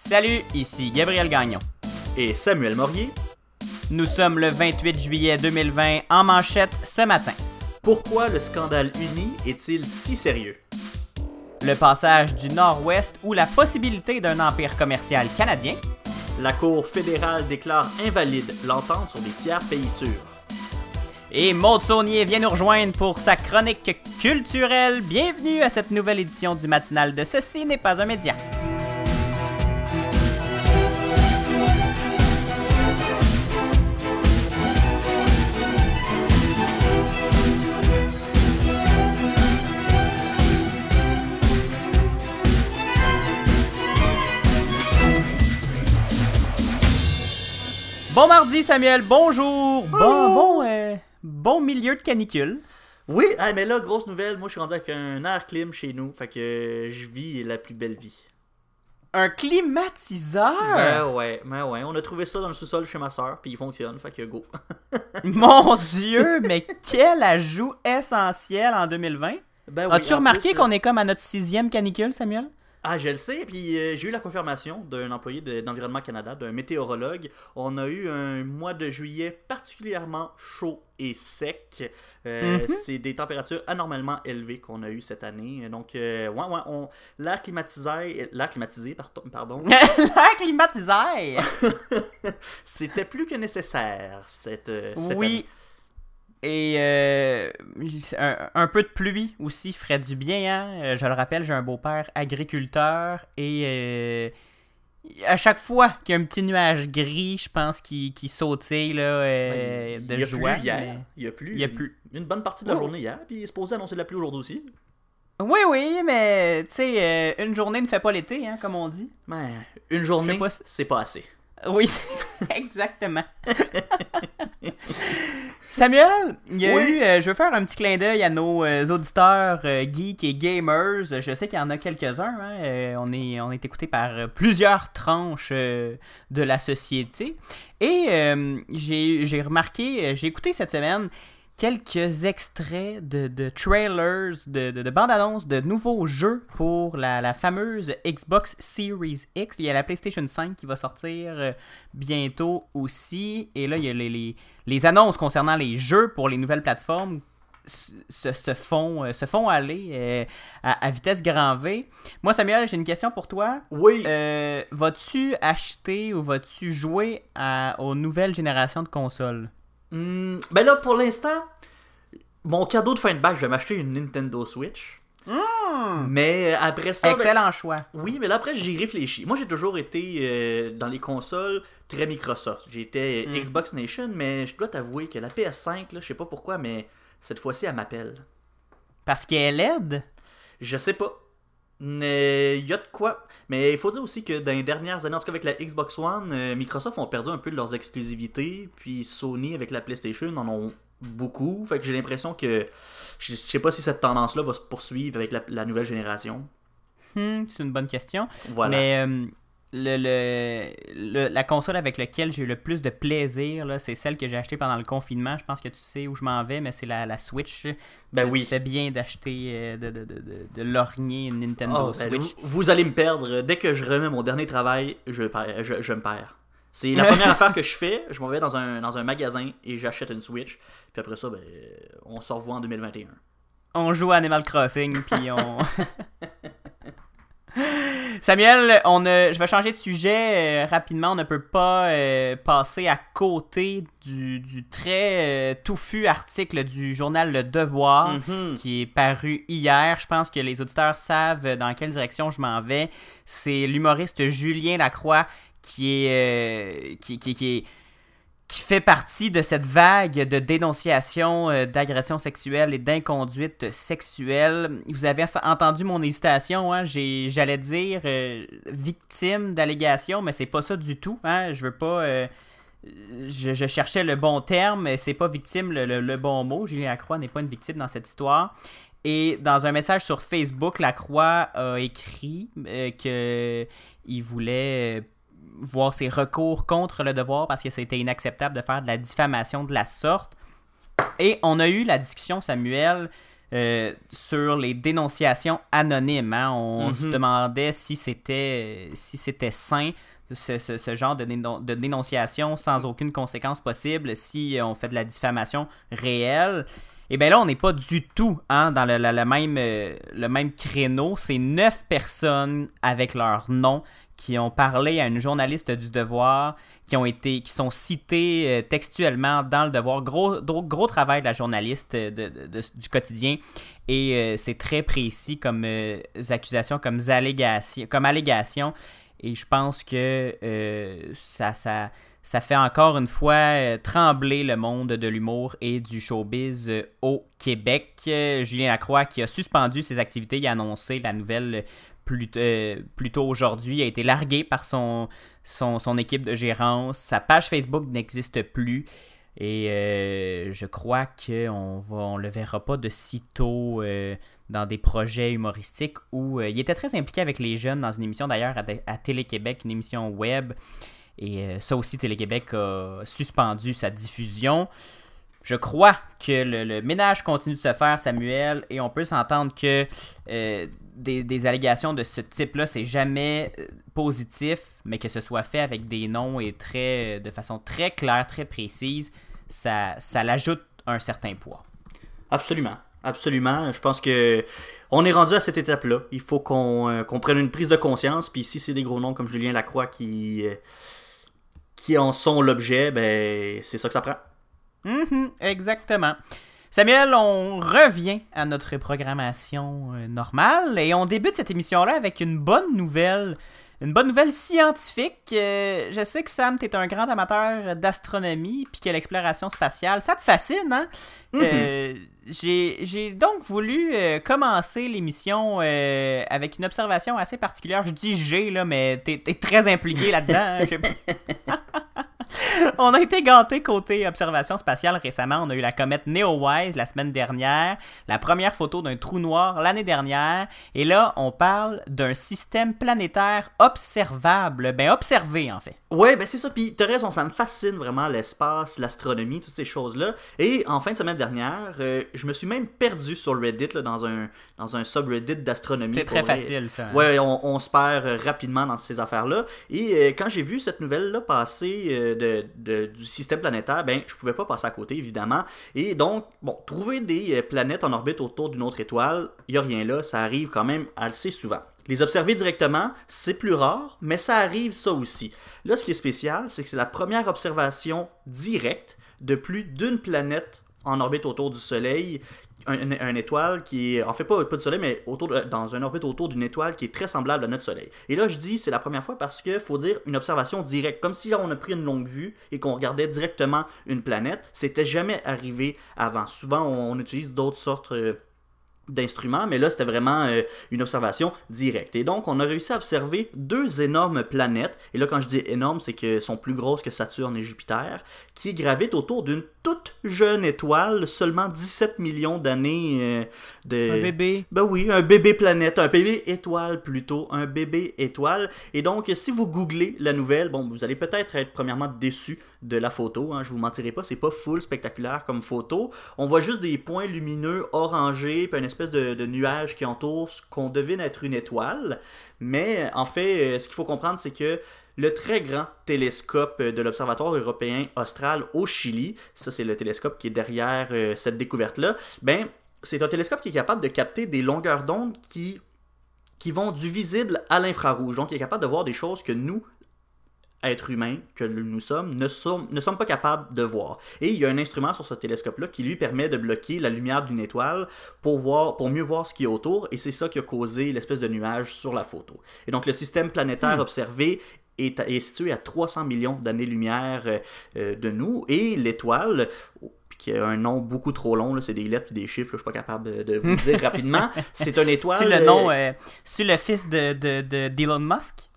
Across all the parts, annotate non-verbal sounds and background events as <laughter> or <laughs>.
Salut, ici Gabriel Gagnon. Et Samuel Morier. Nous sommes le 28 juillet 2020 en manchette ce matin. Pourquoi le scandale uni est-il si sérieux? Le passage du Nord-Ouest ou la possibilité d'un empire commercial canadien? La Cour fédérale déclare invalide l'entente sur des tiers pays sûrs. Et Maud Saunier vient nous rejoindre pour sa chronique culturelle. Bienvenue à cette nouvelle édition du matinal de Ceci n'est pas un média. Bon mardi Samuel, bonjour. Bon bon euh, bon milieu de canicule. Oui, ah, mais là, grosse nouvelle, moi je suis rendu avec un air clim chez nous, fait que je vis la plus belle vie. Un climatiseur? Ben ouais, ben ouais, on a trouvé ça dans le sous-sol chez ma soeur, puis il fonctionne, fait que go. <laughs> Mon dieu, mais quel ajout essentiel en 2020. Ben oui, As-tu remarqué qu'on est comme à notre sixième canicule, Samuel? Ah, je le sais. Puis euh, j'ai eu la confirmation d'un employé de- d'Environnement Canada, d'un météorologue. On a eu un mois de juillet particulièrement chaud et sec. Euh, Mhm. C'est des températures anormalement élevées qu'on a eu cette année. Donc, euh, ouais, ouais, on... l'air climatisé, l'air climatisé, pardon, pardon <laughs> L'air climatiseur. <laughs> c'était plus que nécessaire cette, cette Oui. Et euh, un, un peu de pluie aussi ferait du bien. Hein? Euh, Je le rappelle, j'ai un beau-père agriculteur et euh, à chaque fois qu'il y a un petit nuage gris, je pense qu'il qu'il sautille là, euh, année. de il y a joie. plu hier. mais- Il y a plu. Il y a plu. Une bonne partie de la Oh. journée hier. Puis il est supposé annoncer de la pluie aujourd'hui aussi. Oui, oui, mais tu sais, une journée ne fait pas l'été, hein, comme on dit. Mais une journée, si- c'est pas assez. Oui, <laughs> exactement. <laughs> Samuel, il y a Oui. eu, euh, je veux faire un petit clin d'œil à nos euh, auditeurs euh, geeks et gamers. Je sais qu'il y en a quelques-uns. hein. Euh, on est, on est écouté par plusieurs tranches de la société. Et j'ai remarqué, j'ai écouté cette semaine quelques extraits de, de trailers, de, de, de bandes-annonces de nouveaux jeux pour la, la fameuse Xbox Series X. Il y a la PlayStation 5 qui va sortir euh, bientôt aussi. Et là, il y a les, les, les annonces concernant les jeux pour les nouvelles plateformes se, se font, euh, se font aller euh, à, à vitesse grand V. Moi, Samuel, j'ai une question pour toi. Oui. Euh, vas-tu acheter ou vas-tu jouer à- aux nouvelles générations de consoles? Hmm, ben là, pour l'instant, mon cadeau de fin de bac, je vais m'acheter une Nintendo Switch. Mais euh, après ça, ben, Excellent choix. oui, mais là après, j'y réfléchis. Moi, j'ai toujours été euh, dans les consoles très Microsoft. J'étais Mm. Xbox Nation, mais je dois t'avouer que la PS5, là, je sais pas pourquoi, mais cette fois-ci, elle m'appelle. Parce qu'elle est laide? Je sais pas. Mais il y a de quoi. Mais il faut dire aussi que dans les dernières années, en tout cas avec la Xbox One, euh, Microsoft ont perdu un peu de leurs exclusivités. Puis Sony avec la PlayStation en ont beaucoup. Fait que j'ai l'impression que. Je sais pas si cette tendance-là va se poursuivre avec la, la nouvelle génération. Hmm, c'est une bonne question. Voilà. Mais euh, le, le- le- la console avec laquelle j'ai eu le plus de plaisir, là, c'est celle que j'ai achetée pendant le confinement. Je pense que tu sais où je m'en vais, mais c'est la, la Switch. Ben Tu- oui. Tu fais bien d'acheter, euh, de, de, de, de, de lorgner une Nintendo Oh, ben, Switch. vous, vous allez me perdre. Dès que je remets mon dernier travail, je, je, je me perds. C'est la <laughs> première affaire que je fais. Je m'en vais dans un, dans un magasin et j'achète une Switch. Puis après ça, ben, on se revoit en 2021. On joue à Animal Crossing, puis on... <laughs> <laughs> Samuel, on a- je vais changer de sujet euh, rapidement. On ne peut pas euh, passer à côté du, du très euh, touffu article du journal Le Devoir Mhm. qui est paru hier. Je pense que les auditeurs savent dans quelle direction je m'en vais. C'est l'humoriste Julien Lacroix qui est, qui, qui- qui est- qui fait partie de cette vague de dénonciation euh, d'agressions sexuelles et d'inconduite sexuelle. Vous avez entendu mon hésitation, hein? J'allais dire euh, victime d'allégations, mais c'est pas ça du tout. Hein? Je veux pas. euh, je, cherchais le bon terme, c'est pas victime le, le- bon mot. Julien Lacroix n'est pas une victime dans cette histoire. Et dans un message sur Facebook, Lacroix a écrit euh, que il voulait voir ses recours contre le devoir parce que c'était inacceptable de faire de la diffamation de la sorte. Et on a eu la discussion, Samuel, euh, sur les dénonciations anonymes. hein. On Mhm. se demandait si c'était si c'était sain ce, ce- ce genre de, dénon- de dénonciation sans aucune conséquence possible si on fait de la diffamation réelle. Et bien là, on n'est pas du tout hein, dans le, le- le même, euh, le même créneau. C'est neuf personnes avec leur nom qui ont parlé à une journaliste du Devoir, qui ont été, qui sont citées euh, textuellement dans le Devoir. Gros, gros, gros travail de la journaliste euh, de- du quotidien. Et euh, c'est très précis comme euh, accusations, comme allégations, comme allégations. Et je pense que ça, ça, ça fait encore une fois trembler le monde de l'humour et du showbiz au Québec. Julien Lacroix qui a suspendu ses activités, il a annoncé la nouvelle plus, euh, aujourd'hui, a été largué par son, équipe de gérance. Sa page Facebook n'existe plus. Et euh, je crois qu'on va, on le verra pas de sitôt euh, dans des projets humoristiques où euh, il était très impliqué avec les jeunes dans une émission d'ailleurs à, à Télé-Québec, une émission web. Et ça aussi, Télé-Québec a suspendu sa diffusion. Je crois que le, ménage continue de se faire, Samuel, et on peut s'entendre que euh, des, allégations de ce type-là, c'est jamais euh, positif, mais que ce soit fait avec des noms et très, de façon très claire, très précise, ça, ça l'ajoute un certain poids. Absolument. Absolument. Je pense que on est rendu à cette étape-là. Il faut qu'on euh, prenne une prise de conscience. Puis si c'est des gros noms comme Julien Lacroix qui, euh, qui en sont l'objet, ben c'est ça que ça prend. Mhm, exactement. Samuel, on revient à notre programmation euh, normale et on débute cette émission-là avec une bonne nouvelle. Une bonne nouvelle scientifique. Euh, je sais que Sam, t'es un grand amateur d'astronomie puis que l'exploration spatiale, ça te fascine, hein? Mhm. Euh, j'ai donc voulu euh, commencer l'émission avec une observation assez particulière. Je dis j'ai, là, mais t'es es très impliqué là-dedans. hein. <laughs> <laughs> On a été gâtés côté observation spatiale récemment. On a eu la comète Neowise la semaine dernière, la première photo d'un trou noir l'année dernière, et là, on parle d'un système planétaire observable. Ben, observé en fait. Ouais, ben c'est ça. Puis t'as raison, ça me fascine vraiment l'espace, l'astronomie, toutes ces choses-là. Et en fin de semaine dernière, euh, je me suis même perdu sur Reddit, là, dans un, dans un subreddit d'astronomie. C'est très vrai. facile, ça. hein. Ouais, on, on se perd euh, rapidement dans ces affaires-là. Et euh, quand j'ai vu cette nouvelle-là passer euh, du système planétaire, ben, je pouvais pas passer à côté, évidemment. Et donc, bon, trouver des euh, planètes en orbite autour d'une autre étoile, il y a rien là, ça arrive quand même assez souvent. Les observer directement, c'est plus rare, mais ça arrive ça aussi. Là, ce qui est spécial, c'est que c'est la première observation directe de plus d'une planète en orbite autour du Soleil un, un- un étoile qui est, en fait pas, pas du Soleil, mais autour dans un orbite autour d'une étoile qui est très semblable à notre Soleil. Et là, je dis c'est la première fois parce que faut dire une observation directe, comme si on a pris une longue vue et qu'on regardait directement une planète. C'était jamais arrivé avant. Souvent, on, on utilise d'autres sortes euh, d'instruments, mais là, c'était vraiment euh, une observation directe. Et donc, on a réussi à observer deux énormes planètes. Et là, quand je dis énormes, c'est qu'elles sont plus grosses que Saturne et Jupiter, qui gravitent autour d'une toute jeune étoile, seulement 17 millions d'années euh, de... Un bébé. Ben oui, un bébé planète, un bébé étoile plutôt, un bébé étoile. Et donc, si vous googlez la nouvelle, bon, vous allez peut-être être premièrement déçu de la photo. Hein, je vous mentirai pas, c'est pas full spectaculaire comme photo. On voit juste des points lumineux orangés, puis espèce de, de nuage qui entoure ce qu'on devine être une étoile. Mais en fait, euh, ce qu'il faut comprendre, c'est que le très grand télescope euh, de l'Observatoire européen austral au Chili, ça c'est le télescope qui est derrière euh, cette découverte-là, ben c'est un télescope qui est capable de capter des longueurs d'onde qui, qui vont du visible à l'infrarouge. Donc, il est capable de voir des choses que nous, êtres humains, que nous sommes, ne sommes, ne sommes pas capables de voir. Et il y a un instrument sur ce télescope-là qui lui permet de bloquer la lumière d'une étoile pour, voir, pour mieux voir ce qui est autour. Et c'est ça qui a causé l'espèce de nuage sur la photo. Et donc, le système planétaire Hmm. observé est, est situé à 300 millions d'années-lumière euh, euh, de nous. Et l'étoile, puis qui a un nom beaucoup trop long, c'est des lettres et des chiffres, là, je suis pas capable de, de vous le dire <laughs> rapidement. C'est une étoile. C'est le euh, nom, euh, c'est le fils de, de, de- d'Elon Musk?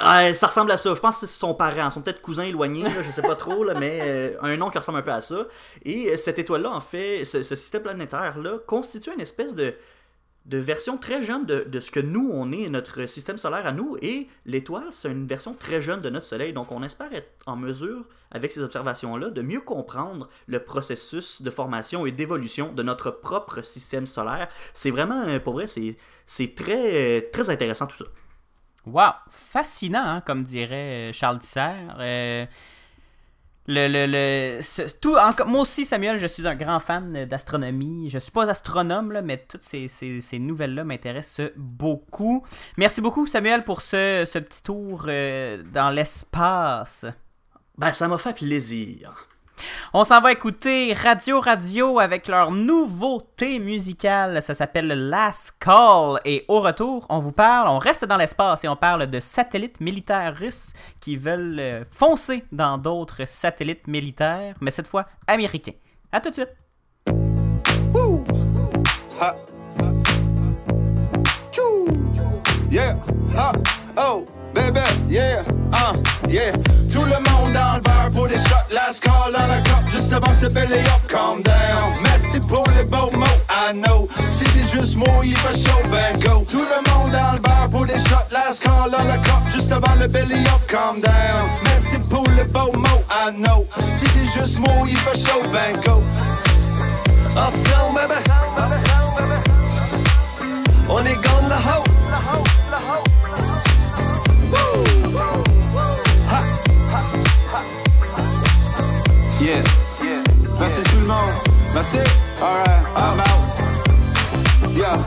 Ah, ça ressemble à ça. Je pense que c'est son parent. Sont peut-être cousins éloignés, je sais pas trop, mais euh, un nom qui ressemble un peu à ça. Et euh, cette étoile-là, en fait, ce, système planétaire-là, constitue une espèce de, versions très jeunes de, de, ce que nous, on est, notre système solaire à nous, et l'étoile, c'est une version très jeune de notre Soleil. Donc on espère être en mesure, avec ces observations-là, de mieux comprendre le processus de formation et d'évolution de notre propre système solaire. C'est vraiment, euh, pour vrai, c'est très, très intéressant tout ça. Wow! Fascinant, hein, comme dirait Charles Dissert. Euh, le, le, le tout, moi aussi, Samuel, je suis un grand fan d'astronomie. Je suis pas astronome, mais toutes ces, nouvelles-là m'intéressent beaucoup. Merci beaucoup, Samuel, pour ce, ce petit tour euh, dans l'espace. Ben, ça m'a fait plaisir. On s'en va écouter Radio Radio avec leur nouveauté musicale. Ça s'appelle Last Call. Et au retour, on vous parle, on reste dans l'espace et on parle de satellites militaires russes qui veulent euh, foncer dans d'autres satellites militaires, mais cette fois américains. À tout de suite. Yeah. Tout le monde dans le bar pour des shots, last call dans la cup, juste avant c'est belly up, calm down. Merci pour les beaux mots, I know. Si t'es juste il va chaud, ben go. Tout le monde dans le bar pour des shots, last call dans la cup, juste avant le belly up, calm down. Merci pour les beaux mots, I know. Si t'es juste il va chaud, ben go. Uptown, baby. On est gone, la ho. Yeah. Merci tout le monde. Merci. Alright, I'm out. Yeah.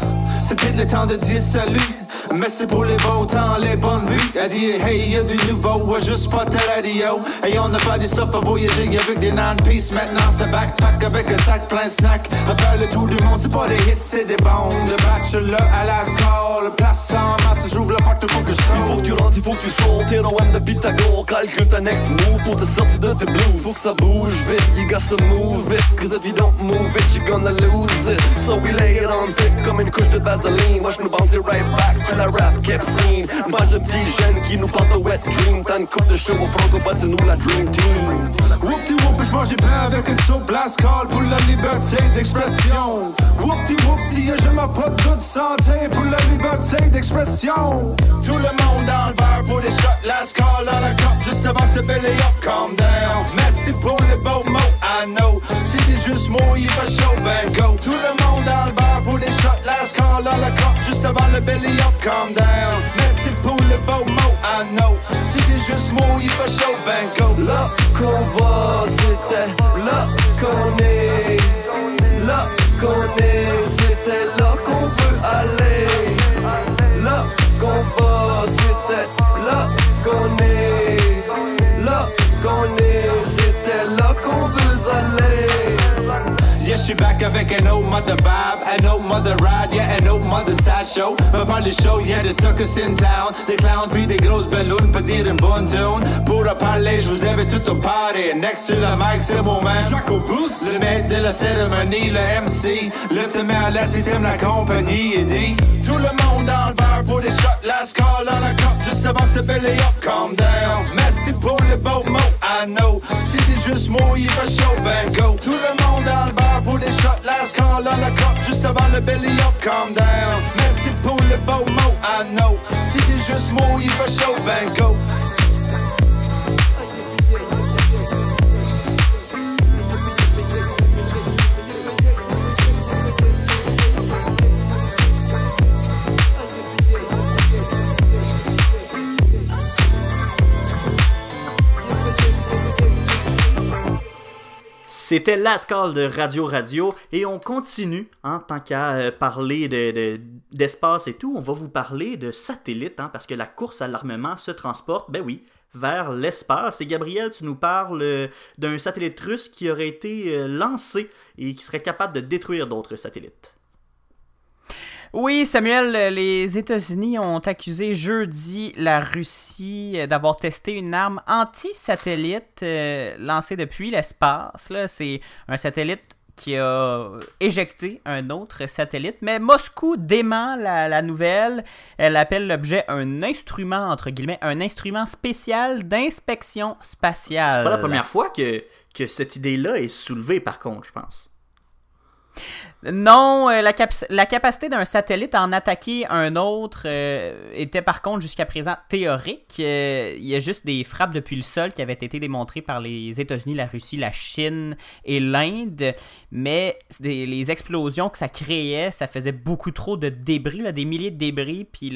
C'est peut-être le temps de dire salut. Merci pour les beaux temps, les bonnes vues. Elle dit hey, y'a du nouveau, ouais, juste pas ta radio. Et on n'a pas du stuff à voyager avec des non-peace. Maintenant, c'est backpack avec un sac plein de snacks. À faire le tour du monde, c'est pas des hits, c'est des bombes. De bachelor à la score, place en masse, j'ouvre la porte pour que je sorte. Il faut que tu rentres, il faut que tu sautes. T'es dans M de Pythagore, calcule ta next move pour te sortir de tes blues. Faut que ça bouge vite, you got to move it. Cause if you don't move it, you're gonna lose it. So we lay it on thick comme une couche de vaseline. Je nous bounce right back la rap cap scene. Une de petits jeunes qui nous parlent de wet dream. T'as une coupe de chevaux franco, bah c'est nous la dream team. Whoopty whoop, je mange du pain avec une soupe blast call pour la liberté d'expression. Whoopty whoop, si je m'en pas de santé pour la liberté d'expression. Tout le monde dans le bar pour des shots, last call dans la cup, juste avant c'est belly up, calm down. Merci pour les beaux mots, I know. Si t'es juste moi, il va chaud, ben go. Tout le monde dans le bar pour des shots, last call dans la cup, juste avant le belly up, calm down. Merci pour les beaux mots, I know. Si t'es juste moi, il va chaud, ben go. Là qu'on va, c'était là qu'on est. Là qu'on est, c'était là qu'on veut aller. Là qu'on va, c'était là Yes, she back avec un old mother vibe, an old mother ride, yeah, an old mother sad show. Me parle des show, yeah, des circus in town. Des clowns puis des grosses ballons, peut dire une bonne tune. Pour parler, je vous invite tout au party. Next to the mic, c'est mon man. Jaco Boost. Le maître de la cérémonie, le MC. Le à l'aise si t'aimes la compagnie. Et dit Tout le monde dans le bar pour des shots. Last call on la cup, juste avant c'est belly up, calm down. Merci pour le beau mot, I know. Si t'es juste moi, il va chaud, ben go. Tout le monde dans le bar pour des shots, last call on la cup, juste avant le belly up, calm down. Merci pour le beau mot, I know. Si t'es juste moi, il va chaud, ben go. C'était Lascal de Radio Radio et on continue, en hein, tant qu'à euh, parler d'espace de, et tout, on va vous parler de satellites, hein, parce que la course à l'armement se transporte, ben oui, vers l'espace. Et Gabriel, tu nous parles euh, d'un satellite russe qui aurait été euh, lancé et qui serait capable de détruire d'autres satellites. Oui, Samuel, les États-Unis ont accusé jeudi la Russie d'avoir testé une arme anti-satellite euh, lancée depuis l'espace. C'est un satellite qui a éjecté un autre satellite, mais Moscou dément la, nouvelle. Elle appelle l'objet un instrument, entre guillemets, un instrument spécial d'inspection spatiale. C'est pas la première fois que, que cette idée-là est soulevée, par contre, je pense. Non, euh, la, capacité d'un satellite à en attaquer un autre euh, était par contre jusqu'à présent théorique. Euh, il y a juste des frappes depuis le sol qui avaient été démontrées par les États-Unis, la Russie, la Chine et l'Inde. Mais les explosions que ça créait, ça faisait beaucoup trop de débris, des milliers de débris puis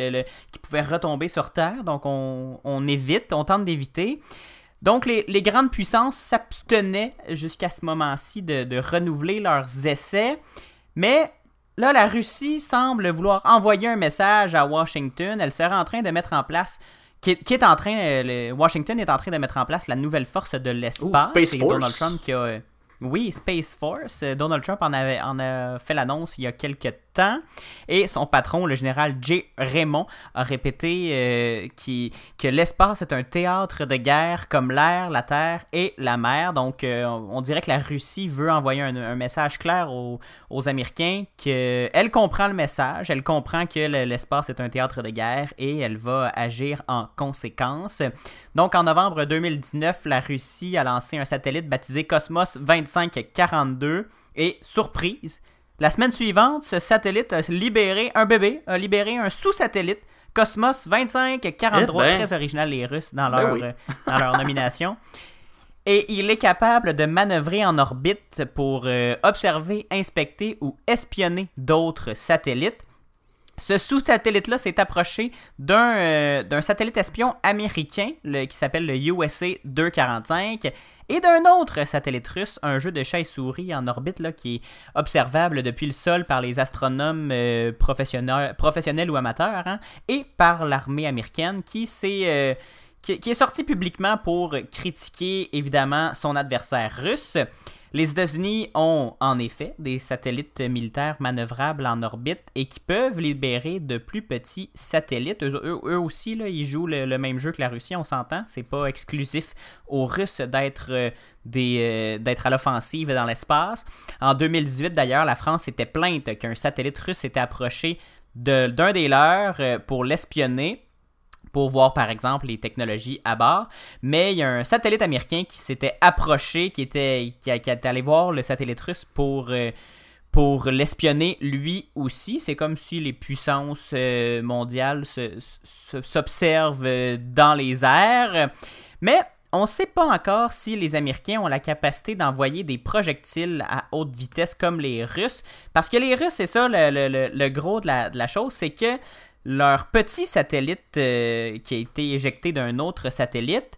qui pouvaient retomber sur Terre. Donc on, on évite, on tente d'éviter. Donc, les, grandes puissances s'abstenaient jusqu'à ce moment-ci de, renouveler leurs essais. Mais là, la Russie semble vouloir envoyer un message à Washington. Elle serait en train de mettre en place. Qui est, en train. Euh, Washington est en train de mettre en place la nouvelle force de l'espace. Space Force. Donald Trump qui a. Euh, oui, Space Force. Donald Trump en, avait, en a fait l'annonce il y a quelques Et son patron, le général J. Raymond, a répété euh, que l'espace est un théâtre de guerre comme l'air, la terre et la mer. Donc, euh, on dirait que la Russie veut envoyer un, message clair aux, Américains qu'elle comprend le message, elle comprend que l'espace est un théâtre de guerre et elle va agir en conséquence. Donc, en novembre 2019, la Russie a lancé un satellite baptisé Cosmos 2542 et, surprise, la semaine suivante, ce satellite a libéré un bébé, a libéré un sous-satellite, Cosmos 2543, eh ben. très original les Russes dans ben leur, euh, dans leur nomination. Et il est capable de manœuvrer en orbite pour euh, observer, inspecter ou espionner d'autres satellites. Ce sous-satellite-là s'est approché d'un euh, satellite espion américain qui s'appelle le USA 245 et d'un autre satellite russe, un jeu de chat et souris en orbite là, qui est observable depuis le sol par les astronomes euh, professionnels, ou amateurs, hein, et par l'armée américaine qui euh, qui, est sorti publiquement pour critiquer évidemment son adversaire russe. Les États-Unis ont en effet des satellites militaires manœuvrables en orbite et qui peuvent libérer de plus petits satellites. Eux, aussi, là, ils jouent le, même jeu que la Russie, on s'entend. C'est pas exclusif aux Russes d'être euh, euh, à l'offensive dans l'espace. En 2018, d'ailleurs, la France s'était plainte qu'un satellite russe s'était approché d'un des leurs euh, pour l'espionner pour voir par exemple les technologies à bord. Mais il y a un satellite américain qui s'était approché, qui était qui, allé voir le satellite russe pour euh, pour l'espionner lui aussi. C'est comme si les puissances euh, mondiales s'observent euh, dans les airs. Mais on ne sait pas encore si les Américains ont la capacité d'envoyer des projectiles à haute vitesse comme les Russes. Parce que les Russes, c'est ça le, gros de la, de la chose, c'est que leur petit satellite euh, qui a été éjecté d'un autre satellite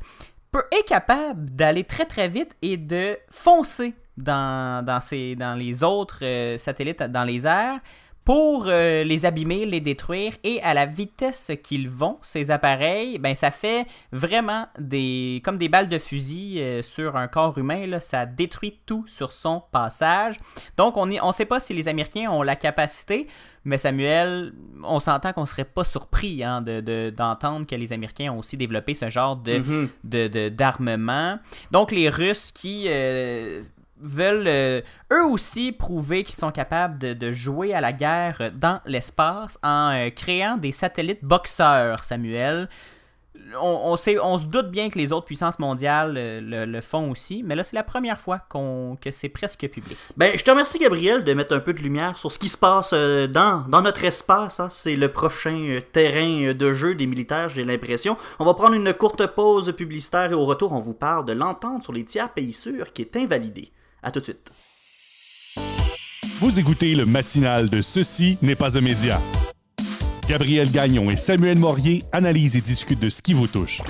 peut, est capable d'aller très très vite et de foncer dans, dans, dans les autres euh, satellites dans les airs pour euh, les abîmer, les détruire et à la vitesse qu'ils vont, ces appareils, ben ça fait vraiment des comme des balles de fusil sur un corps humain, là, ça détruit tout sur son passage. Donc on ne on sait pas si les Américains ont la capacité mais Samuel, on s'entend qu'on serait pas surpris hein, d'entendre que les Américains ont aussi développé ce genre de, mm-hmm. d'armement. Donc les Russes qui euh, veulent euh, eux aussi prouver qu'ils sont capables de, jouer à la guerre dans l'espace en euh, créant des satellites boxeurs, Samuel on, sait, on se doute bien que les autres puissances mondiales euh, le, font aussi, mais là, c'est la première fois qu'on, que c'est presque public. Ben, je te remercie, Gabriel, de mettre un peu de lumière sur ce qui se passe dans, dans notre espace. Hein. C'est le prochain terrain de jeu des militaires, j'ai l'impression. On va prendre une courte pause publicitaire et au retour, on vous parle de l'entente sur les tiers pays sûrs qui est invalidée. Tout de suite. Vous écoutez le matinal de Ceci n'est pas un média Gabriel Gagnon et Samuel Morier analysent et discutent de ce qui vous touche.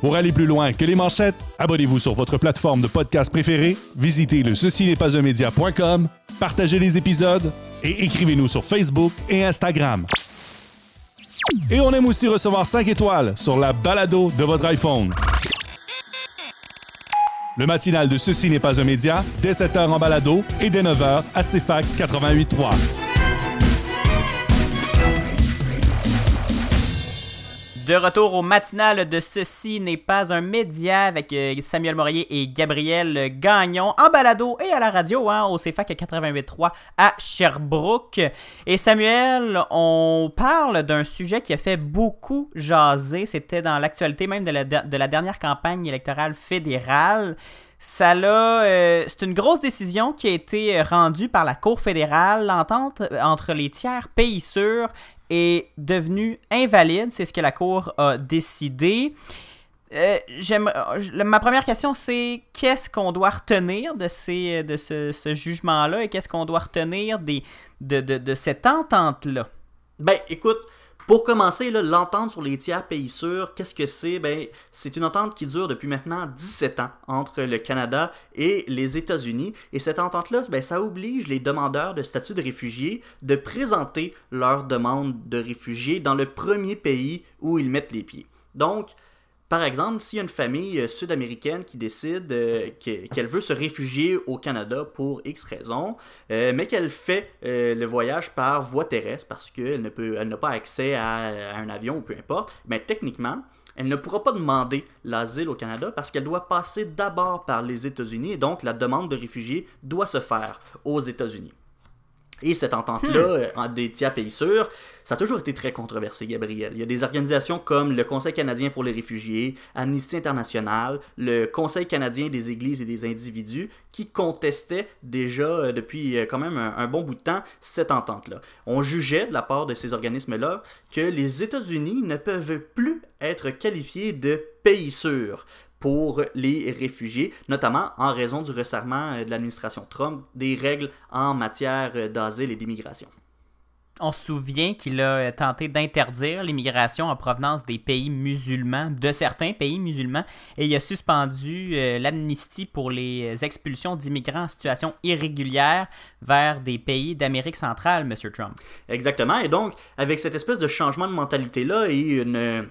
Pour aller plus loin que les manchettes, abonnez-vous sur votre plateforme de podcast préférée, visitez le ceci n'est pas un média.com, partagez les épisodes et écrivez-nous sur Facebook et Instagram. Et on aime aussi recevoir 5 étoiles sur la balado de votre iPhone. Le matinal de Ceci n'est pas un média, dès 7h en balado et dès 9h à CFAC 88.3. De retour au matinal de Ceci n'est pas un média avec euh, Samuel Morier et Gabriel Gagnon en balado et à la radio hein, au CFAC 88.3 à Sherbrooke. Et Samuel, on parle d'un sujet qui a fait beaucoup jaser. C'était dans l'actualité même de la, de la dernière campagne électorale fédérale euh, c'est une grosse décision qui a été rendue par la Cour fédérale. L'entente euh, entre les tiers pays sûrs est devenue invalide. C'est ce que la Cour a décidé. ma première question, c'est qu'est-ce qu'on doit retenir de, ces, de ce, jugement-là et qu'est-ce qu'on doit retenir des, de, de cette entente-là? Ben, écoute, pour commencer, l'entente sur les tiers pays sûrs, qu'est-ce que c'est? Ben, C'est une entente qui dure depuis maintenant 17 ans entre le Canada et les États-Unis. Et cette entente-là, ben, ça oblige les demandeurs de statut de réfugiés de présenter leur demande de réfugié dans le premier pays où ils mettent les pieds. Donc, par exemple, s'il y a une famille euh, sud-américaine qui décide euh, qu'elle veut se réfugier au Canada pour X raisons, euh, mais qu'elle fait le voyage par voie terrestre parce qu'elle n'a pas accès à, un avion ou peu importe, mais techniquement, elle ne pourra pas demander l'asile au Canada parce qu'elle doit passer d'abord par les États-Unis et donc la demande de réfugié doit se faire aux États-Unis. Et cette entente-là, hmm. euh, des tiers pays sûrs, ça a toujours été très controversé, Gabriel. Il y a des organisations comme le Conseil canadien pour les réfugiés, Amnesty International, le Conseil canadien des églises et des individus, qui contestaient déjà euh, depuis euh, quand même un, bon bout de temps cette entente-là. On jugeait de la part de ces organismes-là que les États-Unis ne peuvent plus être qualifiés de pays sûrs pour les réfugiés, notamment en raison du resserrement euh, de l'administration Trump des règles en matière euh, d'asile et d'immigration. On se souvient qu'il a euh, tenté d'interdire l'immigration en provenance des pays musulmans, de certains pays musulmans, et il a suspendu l'amnistie pour les expulsions d'immigrants en situation irrégulière vers des pays d'Amérique centrale, M. Trump. Exactement, et donc avec cette espèce de changement de mentalité-là et une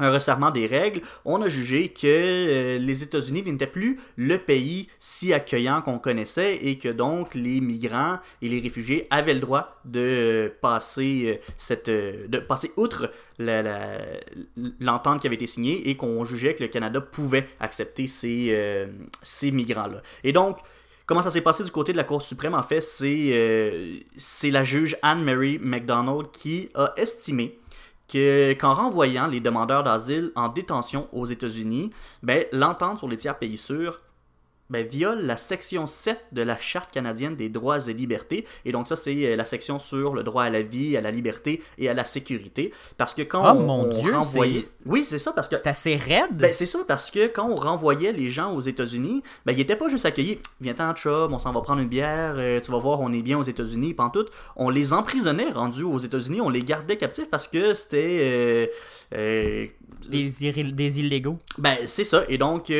un resserrement des règles, on a jugé que euh, les États-Unis n'étaient plus le pays si accueillant qu'on connaissait et que donc les migrants et les réfugiés avaient le droit de passer euh, cette euh, de passer outre l'entente qui avait été signée et qu'on jugeait que le Canada pouvait accepter ces, ces migrants-là. Et donc, Comment ça s'est passé du côté de la Cour suprême, en fait, c'est la juge Anne-Mary McDonald qui a estimé qu'en renvoyant les demandeurs d'asile en détention aux États-Unis, ben, l'entente sur les tiers pays sûrs ben, viole la section 7 de la Charte canadienne des droits et libertés. Et donc ça, c'est euh, la section sur le droit à la vie, à la liberté et à la sécurité. Parce que quand oh, on, mon Dieu, renvoyait... Oui, c'est ça, parce que... C'est assez raide. Ben, c'est ça, parce que quand on renvoyait les gens aux États-Unis, ben, ils n'étaient pas juste accueillis. Viens-t'en, chum, on s'en va prendre une bière, euh, tu vas voir, on est bien aux États-Unis, tout. On les emprisonnait rendus aux États-Unis, on les gardait captifs parce que c'était... Euh, des, des, illégaux. Ben, c'est ça. Et donc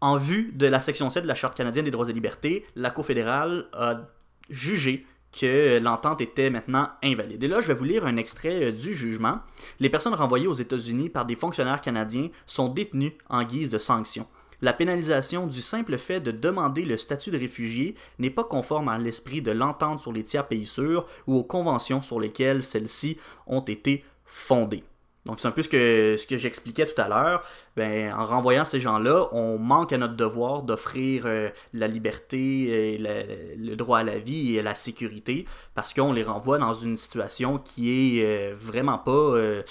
en vue de la section 7 de la Charte canadienne des droits et libertés, la Cour fédérale a jugé que l'entente était maintenant invalide. Et là, je vais vous lire un extrait euh, du jugement. Les personnes renvoyées aux États-Unis par des fonctionnaires canadiens sont détenues en guise de sanction. La pénalisation du simple fait de demander le statut de réfugié n'est pas conforme à l'esprit de l'entente sur les tiers pays sûrs ou aux conventions sur lesquelles celles-ci ont été fondées. Donc c'est un peu ce que, ce que j'expliquais tout à l'heure. Ben, en renvoyant ces gens-là, on manque à notre devoir d'offrir euh, la liberté, et le droit à la vie et à la sécurité, parce qu'on les renvoie dans une situation qui est euh, vraiment pas euh,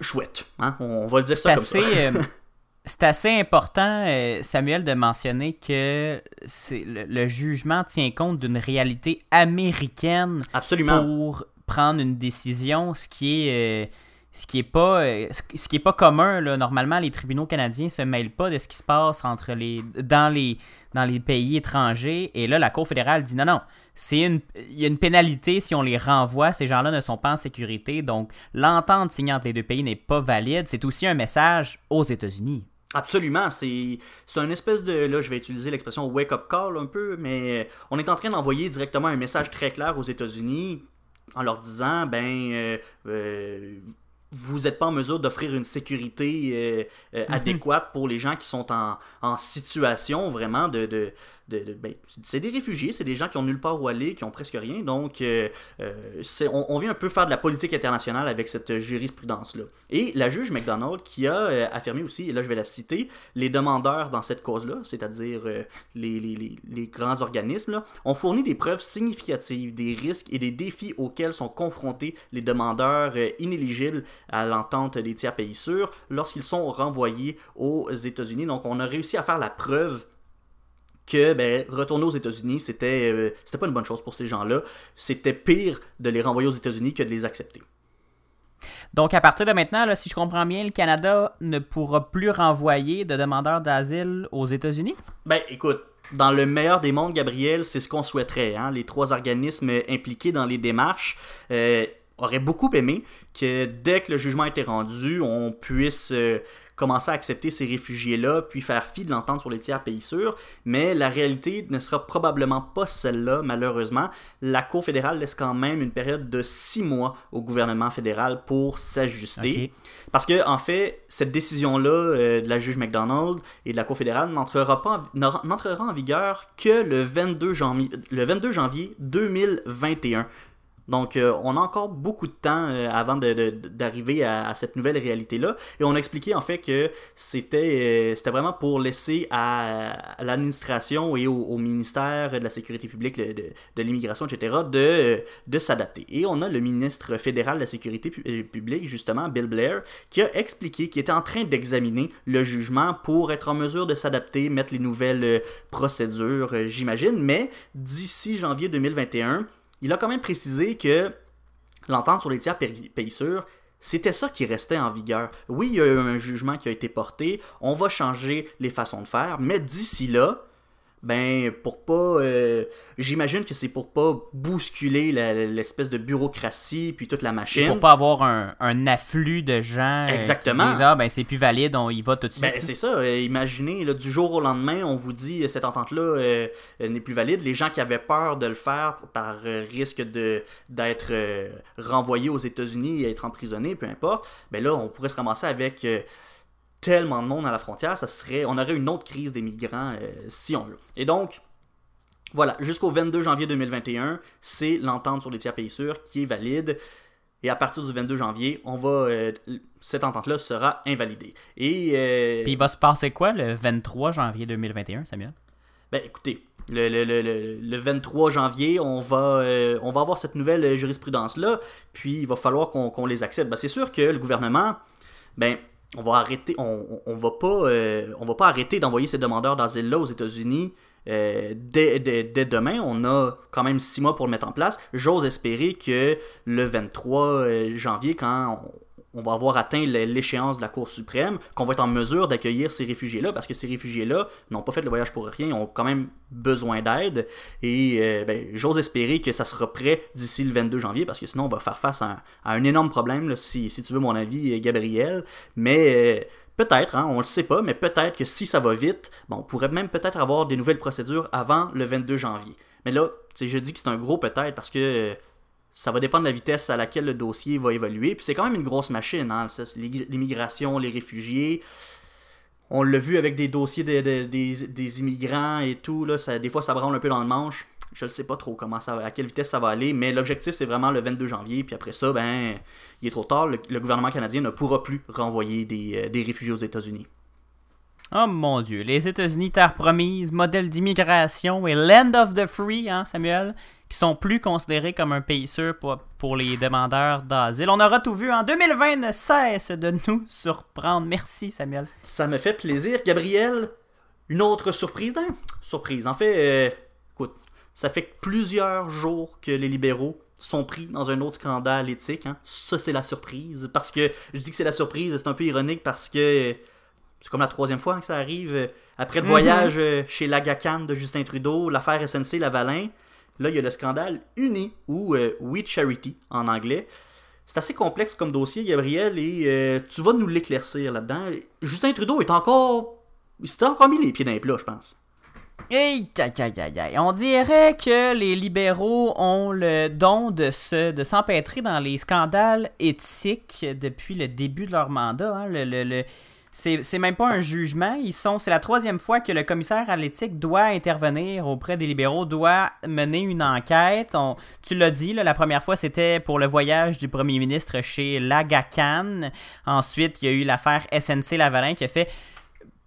chouette. Hein? On, va le dire ça comme ça. <laughs> c'est assez important, Samuel, de mentionner que le, le, jugement tient compte d'une réalité américaine Absolument. pour prendre une décision, ce qui est ce qui est pas euh, ce qui est pas commun là. normalement les tribunaux canadiens se mêlent pas de ce qui se passe entre les dans les dans les pays étrangers. Et là la cour fédérale dit non non c'est une il y a une pénalité si on les renvoie. Ces gens-là ne sont pas en sécurité. Donc l'entente signée entre les deux pays n'est pas valide. C'est aussi un message aux États-Unis. Absolument, c'est un espèce de là je vais utiliser l'expression wake up call un peu mais on est en train d'envoyer directement un message très clair aux États-Unis en leur disant ben euh, euh, vous n'êtes pas en mesure d'offrir une sécurité euh, euh, mhm. adéquate pour les gens qui sont en, en situation vraiment de, de, ben, c'est des réfugiés, c'est des gens qui ont nulle part où aller, qui ont presque rien. Donc, euh, on, on, vient un peu faire de la politique internationale avec cette jurisprudence-là. Et la juge McDonald qui a affirmé aussi, et là je vais la citer, les demandeurs dans cette cause-là, c'est-à-dire les, les, les, grands organismes, là, ont fourni des preuves significatives des risques et des défis auxquels sont confrontés les demandeurs inéligibles à l'entente des tiers pays sûrs lorsqu'ils sont renvoyés aux États-Unis. Donc on a réussi à faire la preuve que ben, retourner aux États-Unis, c'était euh, c'était pas une bonne chose pour ces gens-là. C'était pire de les renvoyer aux États-Unis que de les accepter. Donc, à partir de maintenant, là, si je comprends bien, le Canada ne pourra plus renvoyer de demandeurs d'asile aux États-Unis? Ben, écoute, dans le meilleur des mondes, Gabriel, c'est ce qu'on souhaiterait. Hein? Les trois organismes impliqués dans les démarches euh, auraient beaucoup aimé que dès que le jugement été rendu, on puisse euh, commencer à accepter ces réfugiés-là, puis faire fi de l'entente sur les tiers pays sûrs. Mais la réalité ne sera probablement pas celle-là, malheureusement. La Cour fédérale laisse quand même une période de six mois au gouvernement fédéral pour s'ajuster. Parce que, en fait, cette décision-là euh, de la juge McDonald et de la Cour fédérale n'entrera, pas n'entrera en vigueur que le 22 janvier, le 22 janvier 2021. Donc, euh, on a encore beaucoup de temps euh, avant d'arriver à, cette nouvelle réalité-là. Et on a expliqué en fait que c'était euh, vraiment pour laisser à, l'administration et au, ministère de la Sécurité publique, de, l'immigration, etc., de, de s'adapter. Et on a le ministre fédéral de la Sécurité publique, justement, Bill Blair, qui a expliqué qu'il était en train d'examiner le jugement pour être en mesure de s'adapter, mettre les nouvelles procédures, j'imagine. Mais d'ici janvier 2021, il a quand même précisé que l'entente sur les tiers pays sûrs, c'était ça qui restait en vigueur. Oui, il y a eu un jugement qui a été porté, on va changer les façons de faire, mais d'ici là, ben pour pas euh, j'imagine que c'est pour pas bousculer l'espèce de bureaucratie puis toute la machine. pour pas avoir un, afflux de gens euh, exactement. qui disent, ah, ben c'est plus valide on y va tout de suite. ben, c'est ça euh, imaginez là, du jour au lendemain on vous dit cette entente là n'est plus valide. Les gens qui avaient peur de le faire par risque de d'être renvoyés aux États-Unis et être emprisonnés peu importe ben là on pourrait se ramasser avec tellement de monde à la frontière, ça serait, on aurait une autre crise des migrants euh, si on veut. Et donc, voilà, jusqu'au 22 janvier 2021, c'est l'entente sur les tiers pays sûrs qui est valide. Et à partir du 22 janvier, on va, euh, cette entente-là sera invalidée. Et euh, Puis il va se passer quoi le 23 janvier 2021, Samuel? Ben écoutez, le, le, le, le 23 janvier, on va, on va avoir cette nouvelle jurisprudence-là, puis il va falloir qu'on les accepte. Ben, c'est sûr que le gouvernement, ben, on va arrêter, on, va pas, euh, on va pas arrêter d'envoyer ces demandeurs d'asile là aux États-Unis euh, dès, demain. On a quand même six mois pour le mettre en place. J'ose espérer que le 23 euh, janvier, quand on va avoir atteint l'échéance de la Cour suprême, qu'on va être en mesure d'accueillir ces réfugiés-là, parce que ces réfugiés-là n'ont pas fait le voyage pour rien, ont quand même besoin d'aide. Et euh, ben, j'ose espérer que ça sera prêt d'ici le 22 janvier, parce que sinon on va faire face à un, énorme problème, si, tu veux mon avis, Gabriel. Mais... Euh, peut-être, hein, on le sait pas, mais peut-être que si ça va vite, bon, on pourrait même peut-être avoir des nouvelles procédures avant le 22 janvier. Mais là, je dis que c'est un gros peut-être parce que euh, ça va dépendre de la vitesse à laquelle le dossier va évoluer. Puis c'est quand même une grosse machine, hein, l'immigration, les réfugiés. On l'a vu avec des dossiers des, immigrants et tout. Là, des fois, ça branle un peu dans le manche. Je ne sais pas trop comment ça, à quelle vitesse ça va aller, mais l'objectif, c'est vraiment le 22 janvier. Puis après ça, ben, il est trop tard. Le, gouvernement canadien ne pourra plus renvoyer des, euh, des réfugiés aux États-Unis. Oh mon Dieu, les États-Unis, terre promise, modèle d'immigration et land of the free, hein, Samuel? Qui sont plus considérés comme un pays sûr pour, les demandeurs d'asile. On aura tout vu. En 2020 ne cesse de nous <laughs> surprendre. Merci, Samuel. Ça me fait plaisir. Gabriel, une autre surprise. Ben, surprise. En fait, euh, écoute, ça fait plusieurs jours que les libéraux sont pris dans un autre scandale éthique. Hein. Ça, c'est la surprise. Parce que je dis que c'est la surprise, c'est un peu ironique parce que c'est comme la troisième fois que ça arrive. Après le mm-hmm. voyage euh, chez l'Agacan de Justin Trudeau, l'affaire SNC Lavalin, Là, il y a le scandale UNI ou euh, We Charity en anglais. C'est assez complexe comme dossier, Gabriel, et euh, tu vas nous l'éclaircir là-dedans. Justin Trudeau est encore. Il s'est encore mis les pieds dans les plats, je pense. Hey, On dirait que les libéraux ont le don de se, de s'empêtrer dans les scandales éthiques depuis le début de leur mandat. Hein. Le, c'est même pas un jugement. Ils sont, c'est la troisième fois que le commissaire à l'éthique doit intervenir auprès des libéraux, doit mener une enquête. tu l'as dit, la première fois c'était pour le voyage du premier ministre chez Lagacan. Ensuite, il y a eu l'affaire SNC Lavalin qui a fait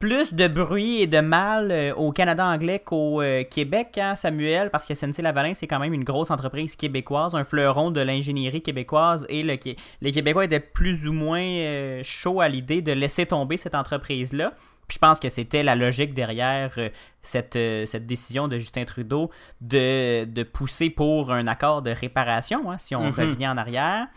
plus de bruit et de mal euh, au Canada anglais qu'au euh, Québec, hein, Samuel, parce que SNC-Lavalin, c'est quand même une grosse entreprise québécoise, un fleuron de l'ingénierie québécoise, et le, les Québécois étaient plus ou moins euh, chauds à l'idée de laisser tomber cette entreprise-là. Puis je pense que c'était la logique derrière cette, cette décision de Justin Trudeau de, de, pousser pour un accord de réparation, hein, si on Mhm. revient en arrière.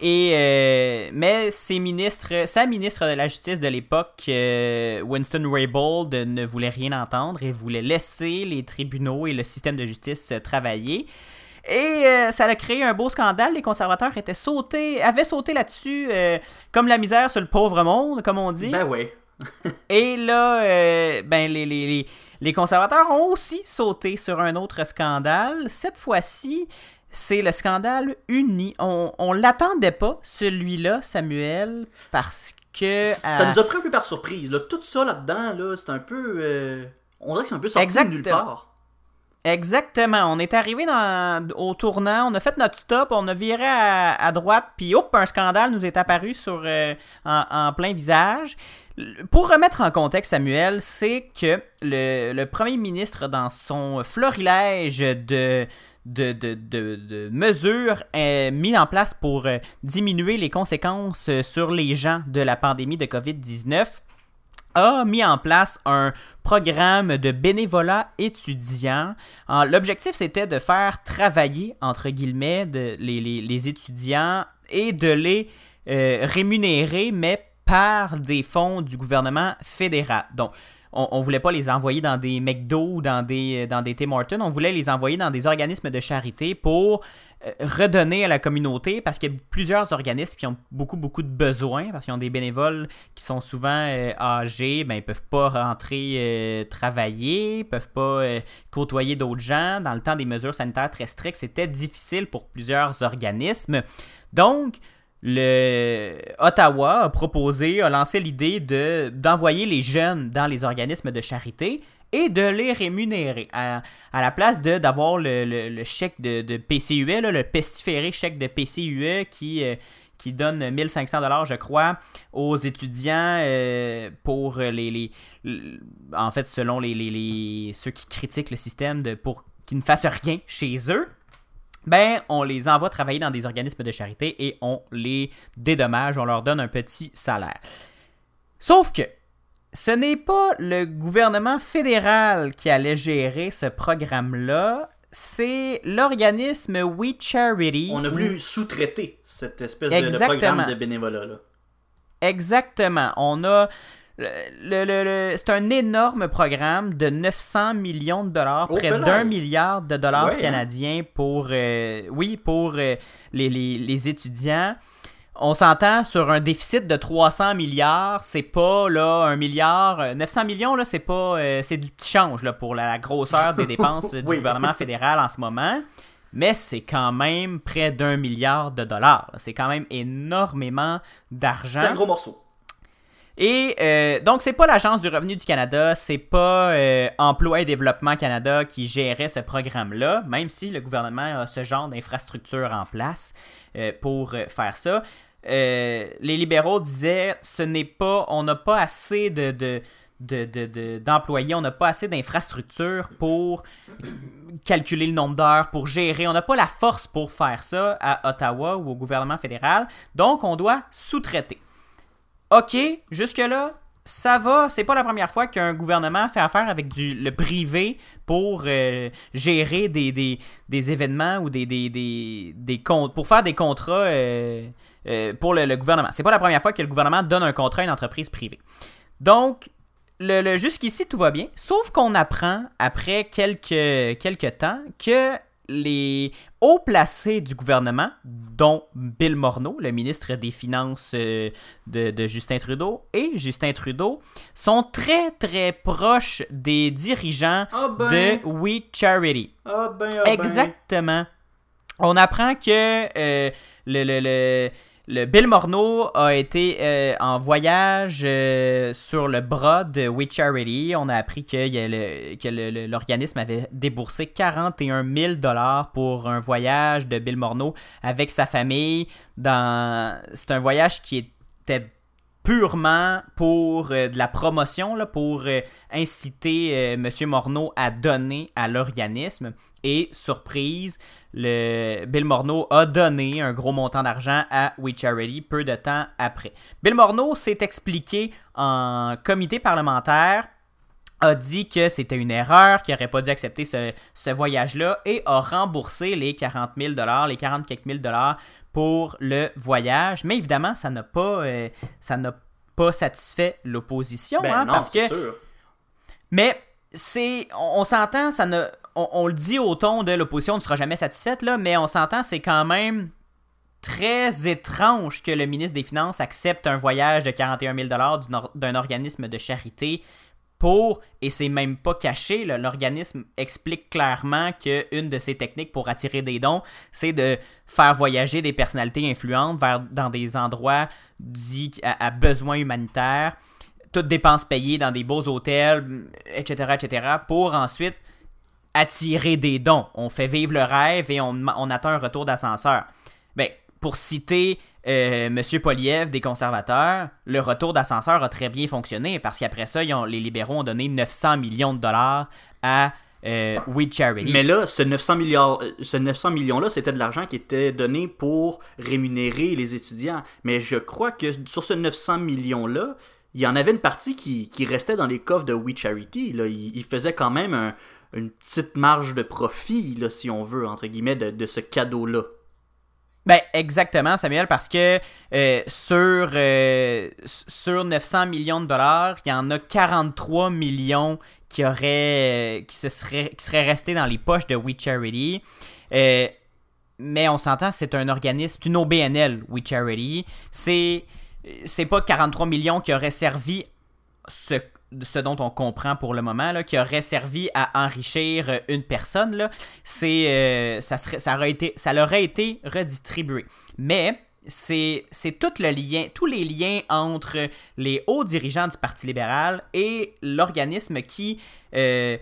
Et euh, mais ses ministres, sa ministre de la Justice de l'époque, euh, Winston Raybould, ne voulait rien entendre et voulait laisser les tribunaux et le système de justice euh, travailler. Et euh, ça a créé un beau scandale. Les conservateurs étaient sautés, avaient sauté là-dessus comme la misère sur le pauvre monde, comme on dit. Ben ouais. <laughs> Et là, euh, ben, les, les, les, les conservateurs ont aussi sauté sur un autre scandale. Cette fois-ci, c'est le scandale uni. On, on l'attendait pas, celui-là, Samuel, parce que. Ça euh, nous a pris un peu par surprise. Là. Tout ça là-dedans, là, c'est un peu. euh, On dirait que c'est un peu sorti de nulle part. Exactement. On est arrivé dans, au tournant, on a fait notre stop, on a viré à, à droite, puis hop, un scandale nous est apparu sur, euh, en, en plein visage. Pour remettre en contexte, Samuel, c'est que le, le premier ministre, dans son florilège de, de, de, de, de mesures euh, mises en place pour euh, diminuer les conséquences euh, sur les gens de la pandémie de COVID-19, a mis en place un programme de bénévolat étudiant. L'objectif, c'était de faire travailler, entre guillemets, les, les- les étudiants et de les rémunérer, mais par des fonds du gouvernement fédéral. Donc, on, on voulait pas les envoyer dans des McDo ou dans des, dans des on voulait les envoyer dans des organismes de charité pour euh, redonner à la communauté parce qu'il y a plusieurs organismes qui ont beaucoup, beaucoup de besoins parce qu'ils ont des bénévoles qui sont souvent euh, âgés, ben, ils peuvent pas rentrer euh, travailler, peuvent pas euh, côtoyer d'autres gens. Dans le temps des mesures sanitaires très strictes, c'était difficile pour plusieurs organismes. Donc, le Ottawa a proposé, a lancé l'idée de d'envoyer les jeunes dans les organismes de charité et de les rémunérer. À, à la place de d'avoir le, le- chèque de, de PCUE, le pestiféré chèque de PCUE qui, euh, qui donne 1500 dollars, je crois, aux étudiants euh, pour les, les- en fait selon les- les- ceux qui critiquent le système de pour qu'ils ne fassent rien chez eux ben, on les envoie travailler dans des organismes de charité et on les dédommage, on leur donne un petit salaire. Sauf que ce n'est pas le gouvernement fédéral qui allait gérer ce programme-là, c'est l'organisme We Charity. On a ou- voulu sous-traiter cette espèce de- programme de bénévolat. Là. Exactement. On a. Le, le- le- le- c'est un énorme programme de 900 millions de dollars, Oh, près ben d'un milliard de dollars Ouais, hein. canadiens pour, euh, oui, pour euh, les, les- les étudiants. On s'entend sur un déficit de 300 milliards, c'est pas là un milliard, euh, 900 millions là, c'est pas, euh, c'est du petit change là pour la, la grosseur des <laughs> dépenses du gouvernement fédéral en ce moment. Mais c'est quand même près d'un milliard de dollars. C'est quand même énormément d'argent. C'est un gros morceau. Et euh, donc, c'est pas l'Agence du revenu du Canada, c'est pas euh, Emploi et Développement Canada qui gérait ce programme-là, même si le gouvernement a ce genre d'infrastructure en place euh, pour euh, faire ça. Les libéraux disaient ce n'est pas, on n'a pas assez de- d'employés, on n'a pas assez d'infrastructures pour calculer le nombre d'heures, pour gérer. On n'a pas la force pour faire ça à Ottawa ou au gouvernement fédéral. Donc, on doit sous-traiter. OK, jusque-là, ça va. C'est pas la première fois qu'un gouvernement fait affaire avec du, le privé pour euh, gérer des, événements ou des, des, des, pour faire des contrats euh, euh, pour le, le gouvernement. C'est pas la première fois que le gouvernement donne un contrat à une entreprise privée. Donc, jusqu'ici, tout va bien. Sauf qu'on apprend, après quelques, quelques temps, que les hauts placés du gouvernement, dont Bill Morneau, le ministre des Finances euh, de, de Justin Trudeau, et Justin Trudeau, sont très très proches des dirigeants Ah ben. de We Charity. Ah ben, ah ben. Exactement. On apprend que euh, le, le, le, le Bill Morneau a été euh, en voyage euh, sur le bras de We Charity. On a appris que, l'organisme avait déboursé 41 000 dollars pour un voyage de Bill Morneau avec sa famille. Dans... C'est un voyage qui était purement pour euh, de la promotion, pour euh, inciter M. Morneau à donner à l'organisme. Et surprise, le Bill Morneau a donné un gros montant d'argent à We Charity peu de temps après. Bill Morneau s'est expliqué en comité parlementaire a dit que c'était une erreur, qu'il n'aurait pas dû accepter ce, voyage-là et a remboursé les 40 000 les 40 quelques mille dollars pour le voyage. Mais évidemment, ça n'a pas, euh, ça n'a pas satisfait l'opposition. Ben hein, non, parce que... sûr. Mais c'est, on, s'entend, ça ne, on, le dit au ton de l'opposition ne sera jamais satisfaite là, mais on s'entend, c'est quand même très étrange que le ministre des Finances accepte un voyage de 41 000 d'un organisme de charité pour, et c'est même pas caché, l'organisme explique clairement qu'une de ses techniques pour attirer des dons, c'est de faire voyager des personnalités influentes vers, dans des endroits dits à, besoins humanitaires, toutes dépenses payées dans des beaux hôtels, etc., etc., pour ensuite attirer des dons. On fait vivre le rêve et on, on attend un retour d'ascenseur. Ben, pour citer euh, Monsieur Poliev des conservateurs, le retour d'ascenseur a très bien fonctionné parce qu'après ça, les libéraux ont donné 900 millions de dollars à euh, We Charity. Mais là, ce 900 milliards, euh, ce 900 millions-là, c'était de l'argent qui était donné pour rémunérer les étudiants. Mais je crois que sur ce 900 millions-là, il y en avait une partie qui, restait dans les coffres de We Charity. Il, faisait quand même une petite marge de profit, là, si on veut, entre guillemets, de ce cadeau-là. Ben, exactement, Samuel, parce que euh, sur, euh, sur 900 millions de dollars, il y en a 43 millions qui, auraient, qui, se seraient, qui restés dans les poches de We Charity. Euh, mais on s'entend, c'est un organisme, une OBNL, We Charity. C'est, c'est pas 43 millions qui auraient servi ce ce dont on comprend pour le moment, là, qui aurait servi à enrichir euh, une personne, c'est, euh, ça, serait, ça, aurait été, redistribué. Mais c'est, tous les liens entre les hauts dirigeants du Parti libéral et l'organisme qui, euh,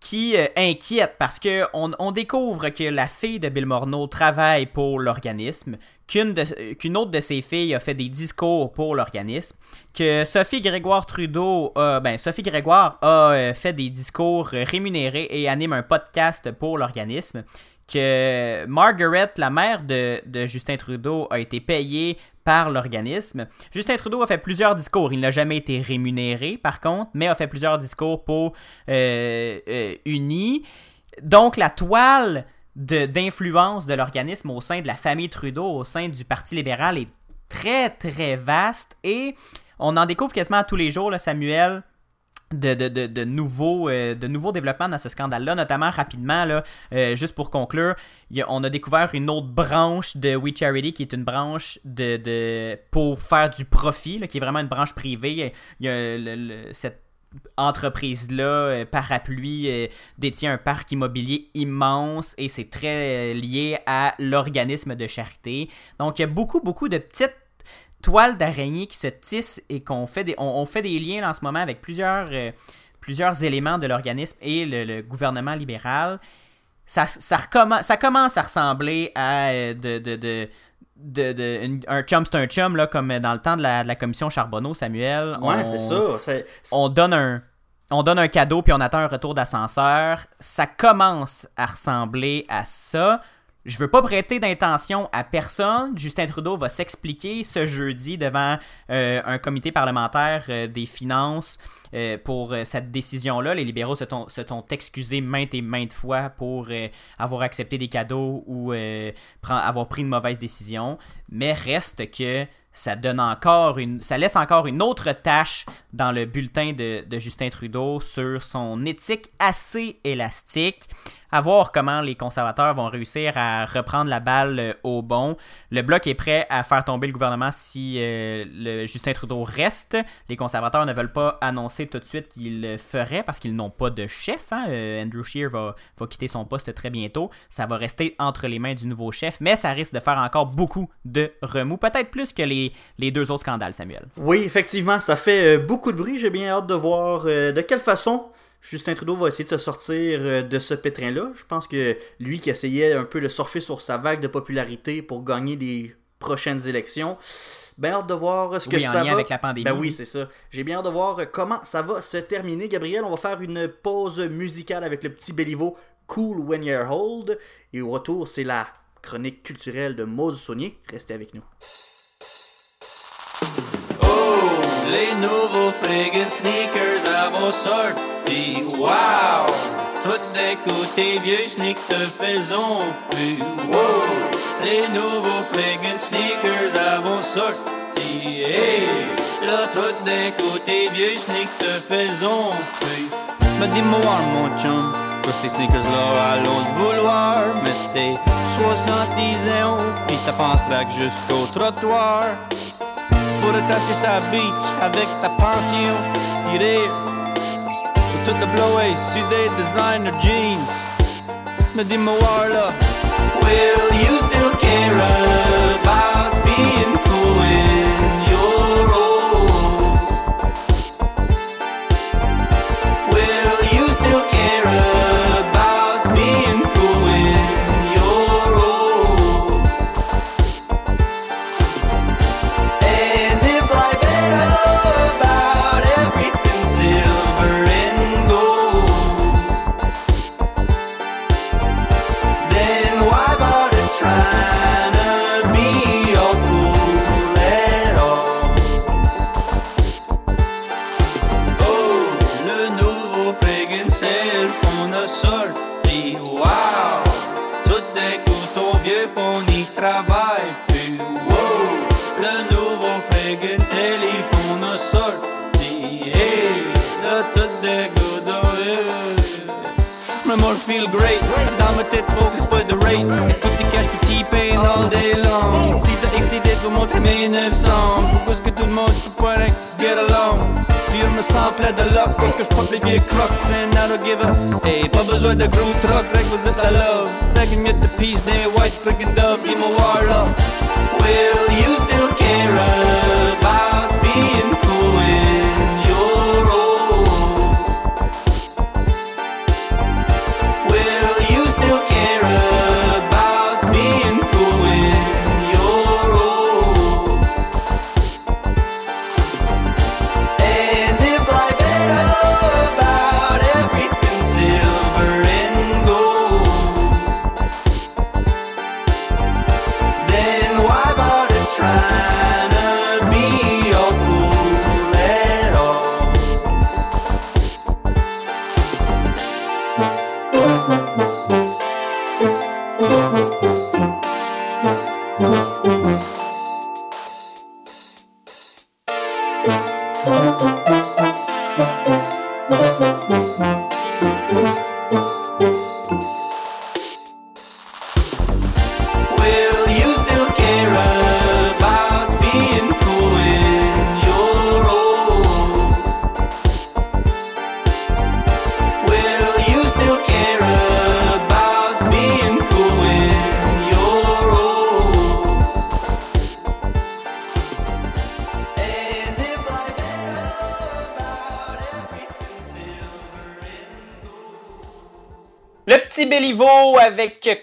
qui inquiète parce qu'on on découvre que la fille de Bill Morneau travaille pour l'organisme, qu'une autre de ses filles a fait des discours pour l'organisme, que Sophie Grégoire Trudeau, ben Sophie Grégoire a euh, fait des discours rémunérés et anime un podcast pour l'organisme, que Margaret, la mère de, Justin Trudeau, a été payée par l'organisme. Justin Trudeau a fait plusieurs discours. Il n'a jamais été rémunéré, par contre, mais a fait plusieurs discours pour euh, euh, Uni. Donc, la toile d'influence de, l'organisme au sein de la famille Trudeau, au sein du Parti libéral est très très vaste et on en découvre quasiment tous les jours, là, Samuel. De, de, nouveaux, euh, de nouveaux développements dans ce scandale-là, notamment rapidement, là, euh, juste pour conclure, on a découvert une autre branche de We Charity qui est une branche de, pour faire du profit, qui est vraiment une branche privée. Il y a cette entreprise-là, euh, parapluie, euh, détient un parc immobilier immense et c'est très euh, lié à l'organisme de charité. Donc il y a beaucoup, beaucoup de petites toiles d'araignée qui se tissent et qu'on fait des, fait des liens en ce moment avec plusieurs, plusieurs éléments de l'organisme et le, gouvernement libéral. Ça, ça, ça, commence à ressembler à de, de, un chum c'est un chum là comme dans le temps de la, commission Charbonneau Samuel. Ouais c'est ça on donne un on donne un cadeau puis on attend un retour d'ascenseur. Ça commence à ressembler à ça je veux pas prêter d'intention à personne. Justin Trudeau va s'expliquer ce jeudi devant euh, un comité parlementaire euh, des finances euh, pour cette décision-là. Les libéraux se sont, excusés maintes et maintes fois pour avoir accepté des cadeaux ou avoir pris une mauvaise décision. Mais reste que ça donne encore une, ça laisse encore une autre tâche dans le bulletin de, de Justin Trudeau sur son éthique assez élastique à voir comment les conservateurs vont réussir à reprendre la balle euh, au bon. Le bloc est prêt à faire tomber le gouvernement si euh, le Justin Trudeau reste. Les conservateurs ne veulent pas annoncer tout de suite qu'ils le feraient parce qu'ils n'ont pas de chef. Hein. Euh, Andrew Scheer va, quitter son poste très bientôt. Ça va rester entre les mains du nouveau chef, mais ça risque de faire encore beaucoup de remous. Peut-être plus que les deux autres scandales, Samuel. Oui, effectivement, ça fait beaucoup de bruit. J'ai bien hâte de voir de quelle façon Justin Trudeau va essayer de se sortir euh, de ce pétrin-là. Je pense que lui qui essayait un peu de surfer sur sa vague de popularité pour gagner des prochaines élections. Bien hâte de voir ce que Oui, en ça lien va. avec la pandémie. Ben oui, c'est ça. J'ai bien hâte de voir comment ça va se terminer. Gabriel, on va faire une pause musicale avec le petit Béliveau Cool When You're Old. Et au retour, c'est la chronique culturelle de Maud Saunier. Restez avec nous. Oh, les nouveaux friggin' sneakers à vos Wow! Tout des côtés vieux sneakers te faisons plus. Wow! Les nouveaux friggin' sneakers à vos sorties. Hey! Là, tout des côtés vieux sneakers te faisons plus. Mais dis-moi, mon chum, que ces sneakers-là à l'autre vouloir. Mais c'était 70 ans, pis t'as pensé back jusqu'au trottoir pour tasser sa beach avec ta pension. Rire pour tout le blower sur des designer jeans. Mais dis-moi là, will you still care?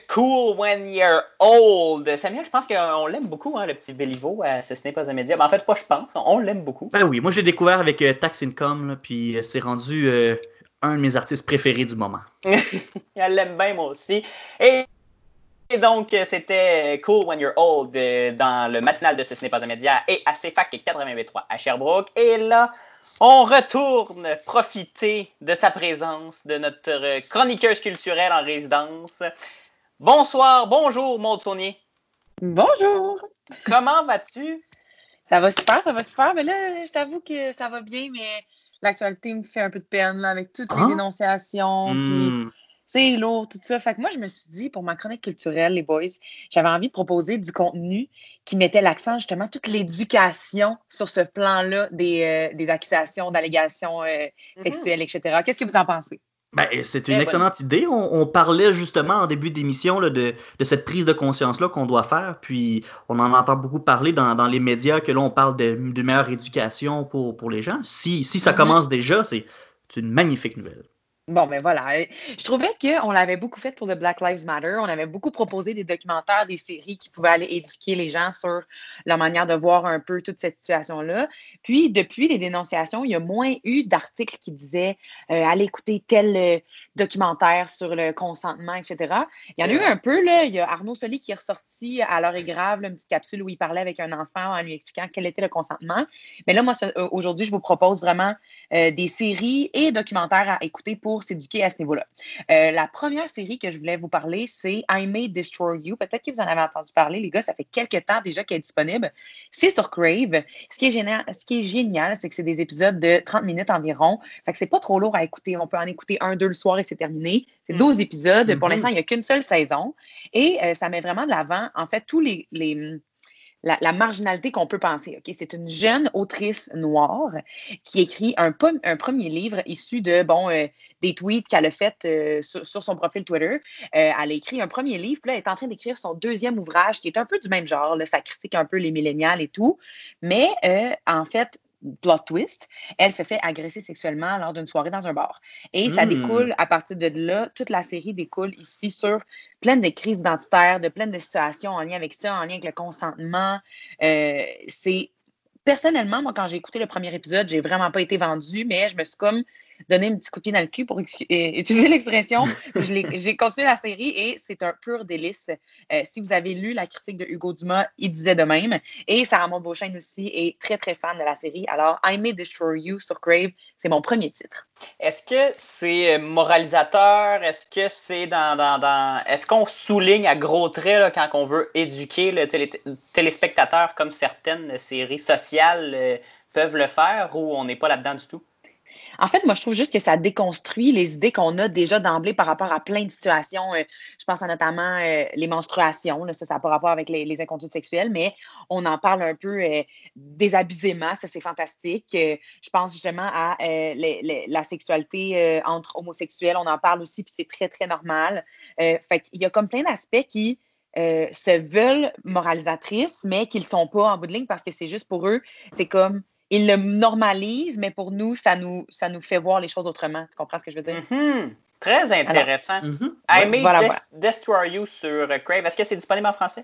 Cool When You're Old. Samuel, je pense qu'on l'aime beaucoup, hein, le petit Béliveau à Ce n'est pas un média. Ben, en fait, pas je pense, on l'aime beaucoup. Ben oui, moi je l'ai découvert avec euh, Tax Income, là, puis euh, c'est rendu euh, un de mes artistes préférés du moment. <laughs> Elle l'aime bien, moi aussi. Et, et donc, euh, c'était Cool When You're Old dans le matinal de Ce n'est pas un média et à CFAC 88.3 à Sherbrooke. Et là, on retourne profiter de sa présence, de notre euh, chroniqueuse culturelle en résidence. Bonsoir, bonjour, Maud Saunier. Bonjour! Comment vas-tu? Ça va super, ça va super. Mais là, je t'avoue que ça va bien, mais l'actualité me fait un peu de peine là, avec toutes Ah? les dénonciations. Puis Hmm. C'est lourd, tout ça. Fait que moi, je me suis dit, pour ma chronique culturelle, les boys, j'avais envie de proposer du contenu qui mettait l'accent justement toute l'éducation sur ce plan-là des, euh, des accusations, d'allégations euh, sexuelles, etc. Qu'est-ce que vous en pensez? Ben, c'est Très une bonne excellente idée. On, on parlait justement en début d'émission là, de, de cette prise de conscience-là qu'on doit faire. Puis on en entend beaucoup parler dans, dans les médias que là, on parle de- d'une meilleure éducation pour, pour les gens. Si, si ça Mhm. commence déjà, c'est c'est une magnifique nouvelle. Bon, ben voilà. Je trouvais qu'on l'avait beaucoup fait pour le Black Lives Matter. On avait beaucoup proposé des documentaires, des séries qui pouvaient aller éduquer les gens sur la manière de voir un peu toute cette situation-là. Puis, depuis les dénonciations, il y a moins eu d'articles qui disaient euh, allez écouter tel euh, documentaire sur le consentement, etc. Il y en a eu un peu, là. Il y a Arnaud Soli qui est ressorti à l'heure est grave, là, une petite capsule où il parlait avec un enfant en lui expliquant quel était le consentement. Mais là, moi, aujourd'hui, je vous propose vraiment euh, des séries et documentaires à écouter pour s'éduquer à ce niveau-là. Euh, la première série que je voulais vous parler, c'est I May Destroy You. Peut-être que vous en avez entendu parler, les gars, ça fait quelques temps déjà qu'elle est disponible. C'est sur Crave. Ce qui est génial, ce qui est génial, c'est que c'est des épisodes de 30 minutes environ. Fait que c'est pas trop lourd à écouter. On peut en écouter un, deux le soir et c'est terminé. C'est 12 épisodes. Pour Mhm. l'instant, il n'y a qu'une seule saison. Et euh, ça met vraiment de l'avant, en fait, tous les- les la, marginalité qu'on peut penser. ok? C'est une jeune autrice noire qui écrit un, un premier livre issu de bon, euh, des tweets qu'elle a fait euh, sur, son profil Twitter. Euh, elle a écrit un premier livre, puis là, elle est en train d'écrire son deuxième ouvrage qui est un peu du même genre. Là, ça critique un peu les millénials et tout. Mais en fait, plot twist, elle se fait agresser sexuellement lors d'une soirée dans un bar. Et ça Hmm. découle, à partir de là, toute la série découle ici sur plein de crises identitaires, de plein de situations en lien avec ça, en lien avec le consentement. Euh, c'est personnellement, moi, quand j'ai écouté le premier épisode, j'ai vraiment pas été vendue, mais je me suis comme donné un petit coup de pied dans le cul pour euh, utiliser l'expression. <laughs> J'ai continué la série et c'est un pur délice. Euh, si vous avez lu la critique de Hugo Dumas, il disait de même. Et Sarah Maud Beauchesne aussi est très, très fan de la série. Alors, I May Destroy You sur Crave, c'est mon premier titre. Est-ce que c'est euh, moralisateur? Est-ce que c'est dans, dans, dans- Est-ce qu'on souligne à gros traits là, quand on veut éduquer le télé- téléspectateur comme certaines séries sociales euh, peuvent le faire ou on n'est pas là-dedans du tout? En fait, moi, je trouve juste que ça déconstruit les idées qu'on a déjà d'emblée par rapport à plein de situations. Euh, je pense à notamment euh, les menstruations. Ça, n'a pas rapport avec les, les sexuelles, mais on en parle un peu euh, désabusement. Ça, c'est fantastique. Euh, je pense justement à la sexualité entre homosexuels. On en parle aussi, puis c'est très, très normal. Fait qu'il y a comme plein d'aspects qui euh, se veulent moralisatrices, mais qui ne sont pas en bout de ligne parce que c'est juste pour eux. C'est comme ils le normalisent, mais pour nous, ça nous, ça nous fait voir les choses autrement. Tu comprends ce que je veux dire? Mhm. Très intéressant. Mhm. I Ouais. May voilà, Des- voilà. Destroy You sur euh, Crave. Est-ce que c'est disponible en français?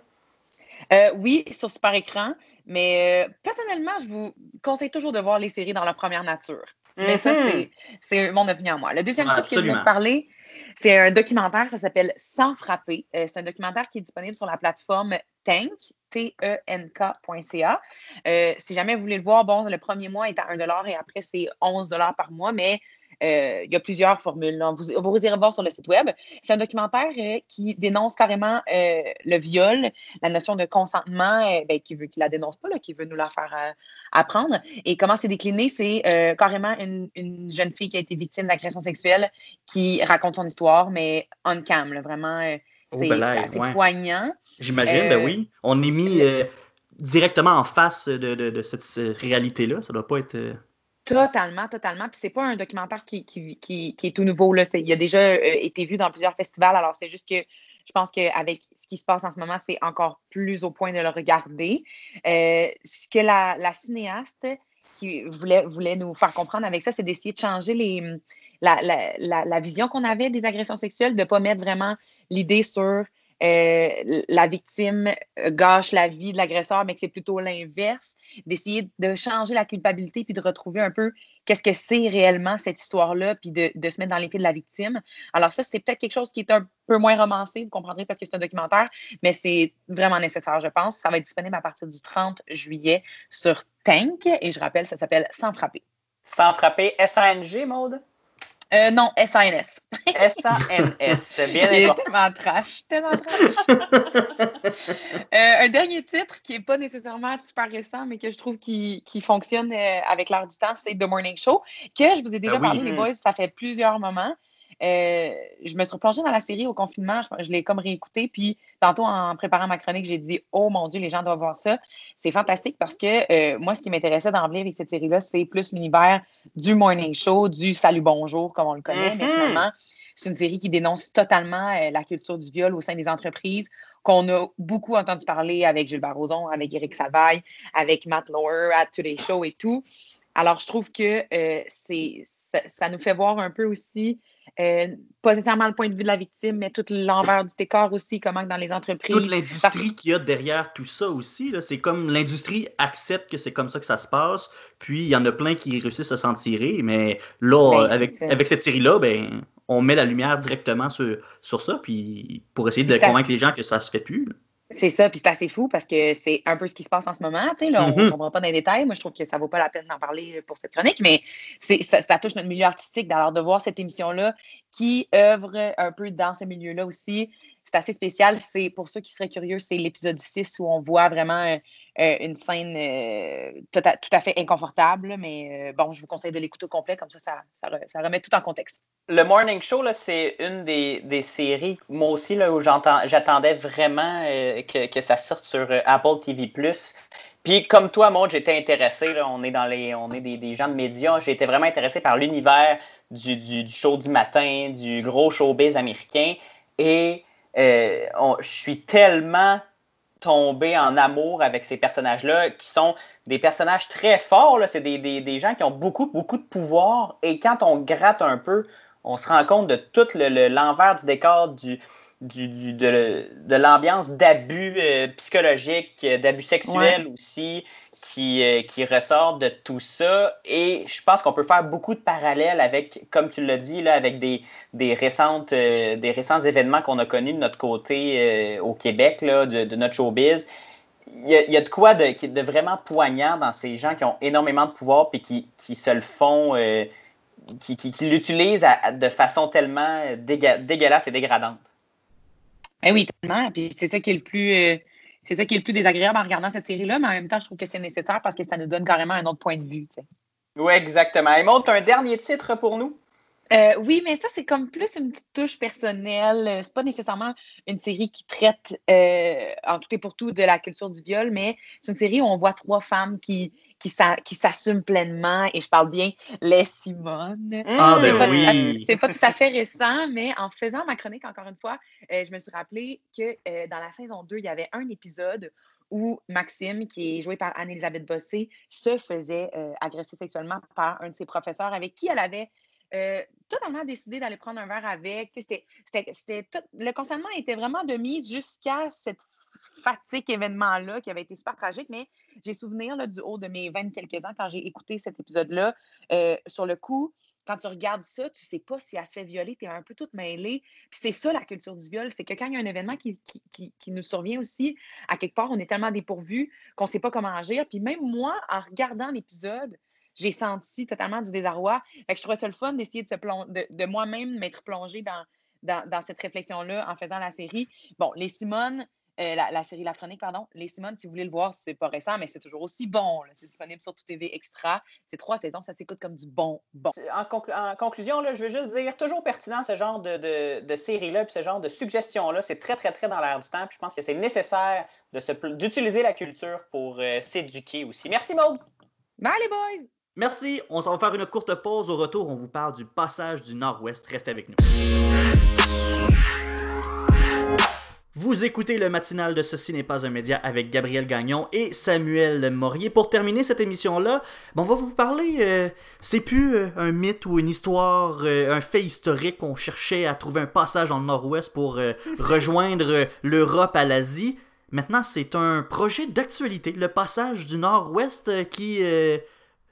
Euh, oui, sur super écran, mais euh, personnellement, je vous conseille toujours de voir les séries dans leur première nature. Mais ça, Mhm. c'est- c'est mon opinion à moi. Le deuxième Ouais, titre que je absolument. te parler, c'est un documentaire, ça s'appelle Sans frapper. Euh, c'est un documentaire qui est disponible sur la plateforme Tank, T-E-N-K.ca. Euh, si jamais vous voulez le voir, bon, le premier mois est à 1 et après, c'est 11 par mois, mais euh, il y a plusieurs formules. là. Vous, vous irez voir sur le site web. C'est un documentaire euh, qui dénonce carrément euh, le viol, la notion de consentement, ben, qui veut, qui la dénonce pas, là, qui veut nous la faire apprendre. Et comment c'est décliné, c'est carrément une, une jeune fille qui a été victime d'agression sexuelle qui raconte son histoire, mais on cam, là, vraiment. Oh, c'est ben c'est assez ouais. poignant. J'imagine, ben oui. On est mis directement en face de, de- de cette, cette réalité-là. Ça doit pas être. Totalement, totalement. Puis c'est pas un documentaire qui, qui, qui, est tout nouveau. Là. Il a déjà euh, été vu dans plusieurs festivals. Alors, c'est juste que je pense qu'avec ce qui se passe en ce moment, c'est encore plus au point de le regarder. Euh, ce que la, cinéaste qui voulait, voulait nous faire comprendre avec ça, c'est d'essayer de changer les, la, la, la vision qu'on avait des agressions sexuelles, de ne pas mettre vraiment l'idée sur euh, la victime euh, gâche la vie de l'agresseur, mais que c'est plutôt l'inverse, d'essayer de changer la culpabilité puis de retrouver un peu qu'est-ce que c'est réellement cette histoire-là, puis de, de se mettre dans les pieds de la victime. Alors ça, c'est peut-être quelque chose qui est un peu moins romancé, vous comprendrez parce que c'est un documentaire, mais c'est vraiment nécessaire, je pense. Ça va être disponible à partir du 30 juillet sur Tank, et je rappelle, ça s'appelle Sans frapper. Sans frapper. S-A-N-G, Maude? Euh, non, SANS. S-A-N-S. Bien Il est tellement trash, tellement trash. Euh, un dernier titre qui n'est pas nécessairement super récent, mais que je trouve qui, qui fonctionne euh, avec l'heure du temps, c'est The Morning Show, que je vous ai déjà Ben oui. parlé, les boys, ça fait plusieurs moments. Euh, je me suis replongée dans la série au confinement, je, je l'ai comme réécouté, puis tantôt en préparant ma chronique, j'ai dit « Oh mon Dieu, les gens doivent voir ça ». C'est fantastique parce que euh, moi, ce qui m'intéressait d'emblée avec cette série-là, c'est plus l'univers du morning show, du salut bonjour, comme on le connaît, mais Mhm. finalement, c'est une série qui dénonce totalement euh, la culture du viol au sein des entreprises, qu'on a beaucoup entendu parler avec Gilles Barroson, avec Eric Salvaille, avec Matt Lauer, à Today Show et tout. Alors, je trouve que euh, c'est, ça, ça nous fait voir un peu aussi euh, pas nécessairement le point de vue de la victime, mais tout l'envers du décor aussi, comment dans les entreprises. Toute l'industrie qu'il y a derrière tout ça aussi. C'est comme l'industrie accepte que c'est comme ça que ça se passe, puis il y en a plein qui réussissent à s'en tirer, mais là, Ben, avec, avec cette série-là, ben, on met la lumière directement sur, sur ça, puis pour essayer de assez- convaincre les gens que ça se fait plus. là. C'est ça, puis c'est assez fou parce que c'est un peu ce qui se passe en ce moment. Tu sais, là, on ne Mhm. tombera pas dans les détails. Moi, je trouve que ça vaut pas la peine d'en parler pour cette chronique, mais ça touche notre milieu artistique. Alors, de voir cette émission-là qui œuvre un peu dans ce milieu-là aussi, c'est assez spécial. C'est pour ceux qui seraient curieux, c'est l'épisode 6 où on voit vraiment euh, euh, une scène euh, tout, à, tout à fait inconfortable. Mais bon, je vous conseille de l'écouter au complet, comme ça, ça, ça re- ça remet tout en contexte. Le Morning Show, c'est une des, séries, moi aussi, là, où j'attendais vraiment que, ça sorte sur Apple TV+. Puis comme toi, Maud, j'étais intéressé, là, on est, dans les, on est des, gens de médias, été vraiment intéressé par l'univers du, du, du show du matin, du gros showbiz américain. Et euh, on- je suis tellement tombé en amour avec ces personnages-là, qui sont des personnages très forts. C'est des, des- des gens qui ont beaucoup, beaucoup de pouvoir. Et quand on gratte un peu, on se rend compte de tout le- le- l'envers du décor, du, du, du- de, de l'ambiance d'abus euh, psychologiques, d'abus sexuels aussi, qui, euh, qui ressort de tout ça. Et je pense qu'on peut faire beaucoup de parallèles avec, comme tu l'as dit, là, avec des, des, récentes, euh, des récents événements qu'on a connus de notre côté euh, au Québec, là, de, notre showbiz. Il y, a, il y a de quoi de, vraiment poignant dans ces gens qui ont énormément de pouvoir et qui, qui se le font, qui, qui, l'utilisent de façon tellement dégueulasse et dégradante. Ben oui, tellement. Puis c'est ça qui est le plus. C'est ça qui est le plus désagréable en regardant cette série-là, mais en même temps, je trouve que c'est nécessaire parce que ça nous donne carrément un autre point de vue. Oui, exactement. Et montre un dernier titre pour nous. Euh, oui, mais ça, c'est comme plus une petite touche personnelle. Euh, C'est pas nécessairement une série qui traite euh, en tout et pour tout de la culture du viol, mais c'est une série où on voit trois femmes qui, qui, s'a- qui s'assument pleinement, et je parle bien les Simone. Ah, Mmh. ben C'est pas, tout à- oui. c'est pas tout à fait récent, mais en faisant ma chronique, encore une fois, euh, je me suis rappelé que dans la saison 2, il y avait un épisode où Maxime, qui est joué par Anne-Elisabeth Bossé, se faisait euh, agresser sexuellement par un de ses professeurs avec qui elle avait euh, totalement décidé d'aller prendre un verre avec. C'était, le consentement était vraiment de mise jusqu'à cette fatigue événement-là qui avait été super tragique, mais j'ai souvenir là, du haut de mes 20 quelques ans quand j'ai écouté cet épisode-là. euh, sur le coup, quand tu regardes ça, tu sais pas si elle se fait violer, tu es un peu toute mêlée. Puis c'est ça la culture du viol, c'est que quand il y a un événement qui- qui nous survient aussi, à quelque part, on est tellement dépourvu qu'on ne sait pas comment agir. Puis même moi, en regardant l'épisode, j'ai senti totalement du désarroi. Fait que je trouvais ça le fun d'essayer de, se plon- de, de moi-même m'être plongée dans, dans, dans cette réflexion-là en faisant la série. Bon, les Simone, euh, la, la série La Chronique, pardon. Les Simone, si vous voulez le voir, c'est pas récent, mais c'est toujours aussi bon. C'est disponible sur Tout TV Extra. C'est trois saisons, ça s'écoute comme du bon, bon. En, conclu- en conclusion, là, je veux juste dire, toujours pertinent ce genre de, de, de série-là, puis ce genre de suggestions-là. C'est très, très, très dans l'air du temps. Puis je pense que c'est nécessaire d'utiliser la culture pour euh, s'éduquer aussi. Merci, Maud. Bye les boys! Merci, on s'en va faire une courte pause. Au retour, on vous parle du passage du Nord-Ouest. Restez avec nous. Vous écoutez le matinal de Ceci n'est pas un média avec Gabriel Gagnon et Samuel Morier. Pour terminer cette émission-là, bon, on va vous parler, euh, c'est plus euh, un mythe ou une histoire, euh, un fait historique. On cherchait à trouver un passage dans le Nord-Ouest pour <laughs> rejoindre l'Europe à l'Asie. Maintenant, c'est un projet d'actualité, le passage du Nord-Ouest qui...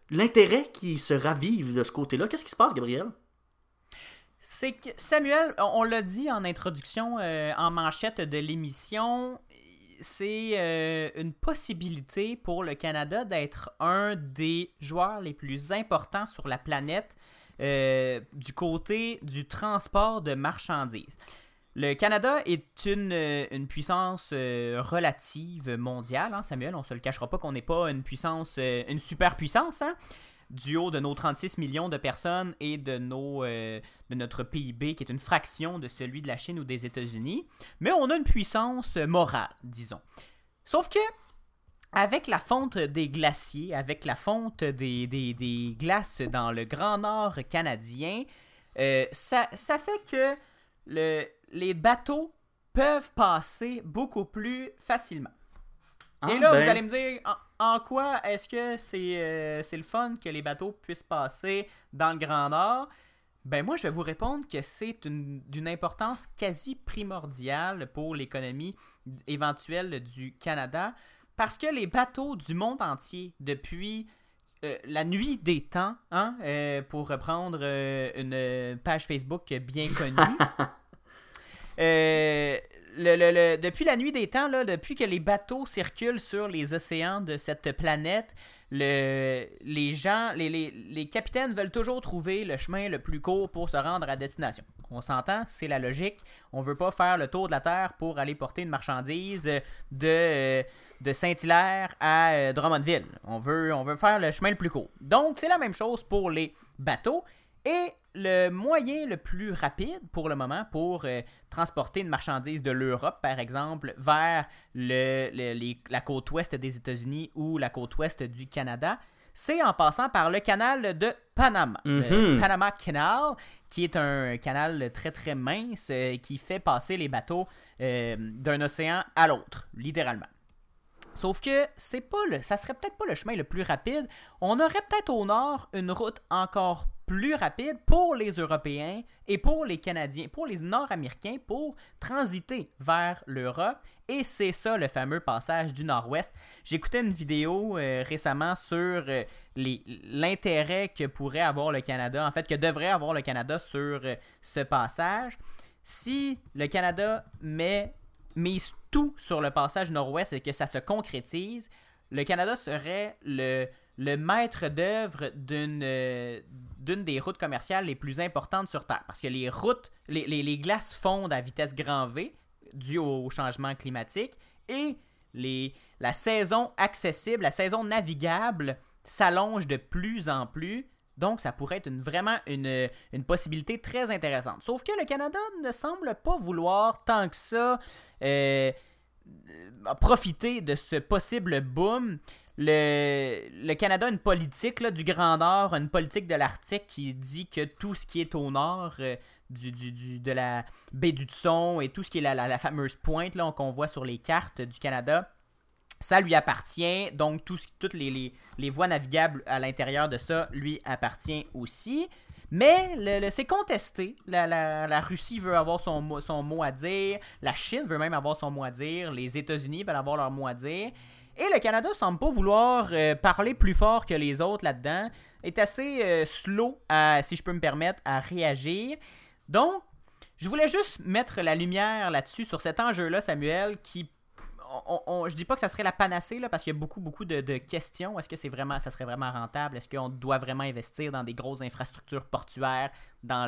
l'intérêt qui se ravive de ce côté-là. Qu'est-ce qui se passe, Gabriel? C'est que Samuel, on, on l'a dit en introduction, euh, en manchette de l'émission, c'est euh, une possibilité pour le Canada d'être un des joueurs les plus importants sur la planète euh, du côté du transport de marchandises. Le Canada est une, euh, une puissance euh, relative mondiale, hein, Samuel. On se le cachera pas qu'on n'est pas une puissance, euh, une superpuissance, hein, du haut de nos 36 millions de personnes et de, nos, de notre PIB, qui est une fraction de celui de la Chine ou des États-Unis. Mais on a une puissance morale, disons. Sauf que, avec la fonte des glaciers, avec la fonte des, des, des glaces dans le Grand Nord canadien, ça, ça fait que le, les bateaux peuvent passer beaucoup plus facilement. Et Ah, là, ben, vous allez me dire, en, en quoi est-ce que c'est euh, c'est le fun que les bateaux puissent passer dans le Grand Nord? Ben moi, je vais vous répondre que c'est une- d'une importance quasi primordiale pour l'économie éventuelle du Canada, parce que les bateaux du monde entier, depuis euh, la nuit des temps, hein, euh, pour reprendre euh, une page Facebook bien connue, <laughs> euh, depuis la nuit des temps, depuis que les bateaux circulent sur les océans de cette planète, le, les gens, les, capitaines veulent toujours trouver le chemin le plus court pour se rendre à destination. On s'entend, c'est la logique. On veut pas faire le tour de la Terre pour aller porter une marchandise de, euh, de Saint-Hilaire à euh, Drummondville. On veut, on veut faire le chemin le plus court. Donc, c'est la même chose pour les bateaux. Et le moyen le plus rapide pour le moment pour euh, transporter une marchandise de l'Europe, par exemple, vers le- le- les- la côte ouest des États-Unis ou la côte ouest du Canada, c'est en passant par le canal de Panama. Le Mhm. Panama Canal, qui est un canal très très mince euh, qui fait passer les bateaux euh, d'un océan à l'autre, littéralement. Sauf que c'est pas le, ça serait peut-être pas le chemin le plus rapide. On aurait peut-être au nord une route encore plus rapide pour les Européens et pour les Canadiens, pour les Nord-Américains, pour transiter vers l'Europe. Et c'est ça le fameux passage du Nord-Ouest. J'écoutais une vidéo euh, récemment sur euh, l'intérêt que pourrait avoir le Canada, en fait que devrait avoir le Canada sur euh, ce passage. Si le Canada met mise tout sur le passage nord-ouest et que ça se concrétise, le Canada serait le, le maître d'œuvre d'une euh, d'une des routes commerciales les plus importantes sur Terre. Parce que les routes, les, les- glaces fondent à vitesse grand V dû au changement climatique et les, la saison accessible, la saison navigable s'allonge de plus en plus. Donc, ça pourrait être une- vraiment une, une possibilité très intéressante. Sauf que le Canada ne semble pas vouloir tant que ça euh, profiter de ce possible boom. Le, Canada a une politique du Grand Nord, une politique de l'Arctique qui dit que tout ce qui est au nord euh, de la baie du Tson et tout ce qui est la, fameuse pointe qu'on voit sur les cartes du Canada, ça lui appartient. Donc, tout ce- toutes les, voies navigables à l'intérieur de ça lui appartient aussi. Mais c'est contesté. La, Russie veut avoir son, son mot à dire. La Chine veut même avoir son mot à dire. Les États-Unis veulent avoir leur mot à dire. Et le Canada semble pas vouloir euh, parler plus fort que les autres là-dedans. Est assez euh, slow, à, si je peux me permettre, à réagir. Donc, je voulais juste mettre la lumière là-dessus, sur cet enjeu-là, Samuel, qui on, on- je dis pas que ça serait la panacée là, parce qu'il y a beaucoup beaucoup de, de questions. Est-ce que c'est vraiment, ça serait vraiment rentable? Est-ce qu'on doit vraiment investir dans des grosses infrastructures portuaires dans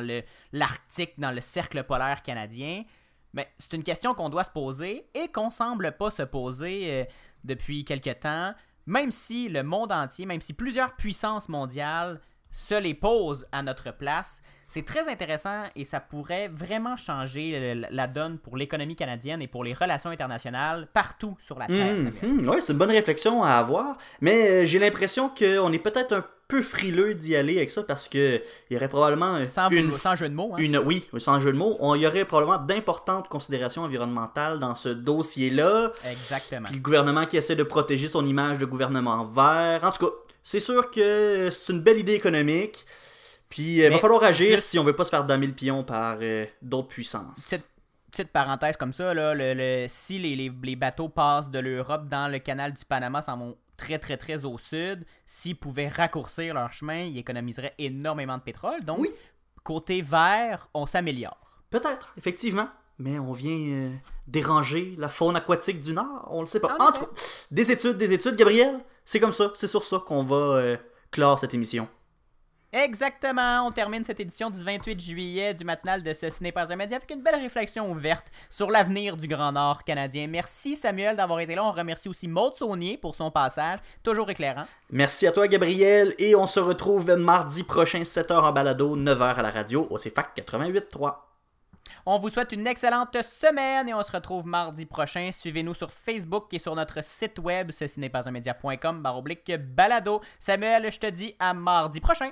l'Arctique, dans le cercle polaire canadien? Mais c'est une question qu'on doit se poser et qu'on semble pas se poser euh, depuis quelque temps. Même si le monde entier, même si plusieurs puissances mondiales se les posent à notre place, c'est très intéressant et ça pourrait vraiment changer la donne pour l'économie canadienne et pour les relations internationales partout sur la Terre. Samuel. oui, c'est une bonne réflexion à avoir. Mais euh, j'ai l'impression qu'on est peut-être un peu frileux d'y aller avec ça parce que il y aurait probablement Sans, une, sans jeu de mots. hein. une oui, sans jeu de mots, on, il y aurait probablement d'importantes considérations environnementales dans ce dossier-là. Exactement. Puis le gouvernement qui essaie de protéger son image de gouvernement vert. En tout cas, c'est sûr que c'est une belle idée économique. Puis il va Mais falloir agir juste- si on veut pas se faire damer le pion par euh, d'autres puissances. Petite, petite parenthèse comme ça, là, le, le- si les, les- les bateaux passent de l'Europe dans le canal du Panama, s'en vont très très très au sud, s'ils pouvaient raccourcir leur chemin, ils économiseraient énormément de pétrole. Donc, Oui. côté vert, on s'améliore. Peut-être, effectivement. Mais on vient euh, déranger la faune aquatique du Nord, on le sait pas. En tout cas, des études, des études, Gabriel. C'est comme ça, c'est sur ça qu'on va euh, clore cette émission. Exactement, on termine cette édition du 28 juillet du matinal de ce Ciné pas un média avec une belle réflexion ouverte sur l'avenir du Grand Nord canadien. Merci Samuel d'avoir été là. On remercie aussi Maud Saunier pour son passage, toujours éclairant. Merci à toi, Gabriel, et on se retrouve mardi prochain, 7h en balado, 9h à la radio, au CFAC 88.3. On vous souhaite une excellente semaine et on se retrouve mardi prochain. Suivez-nous sur Facebook et sur notre site web, ceci n'est pas un média.com, balado. Samuel, je te dis à mardi prochain.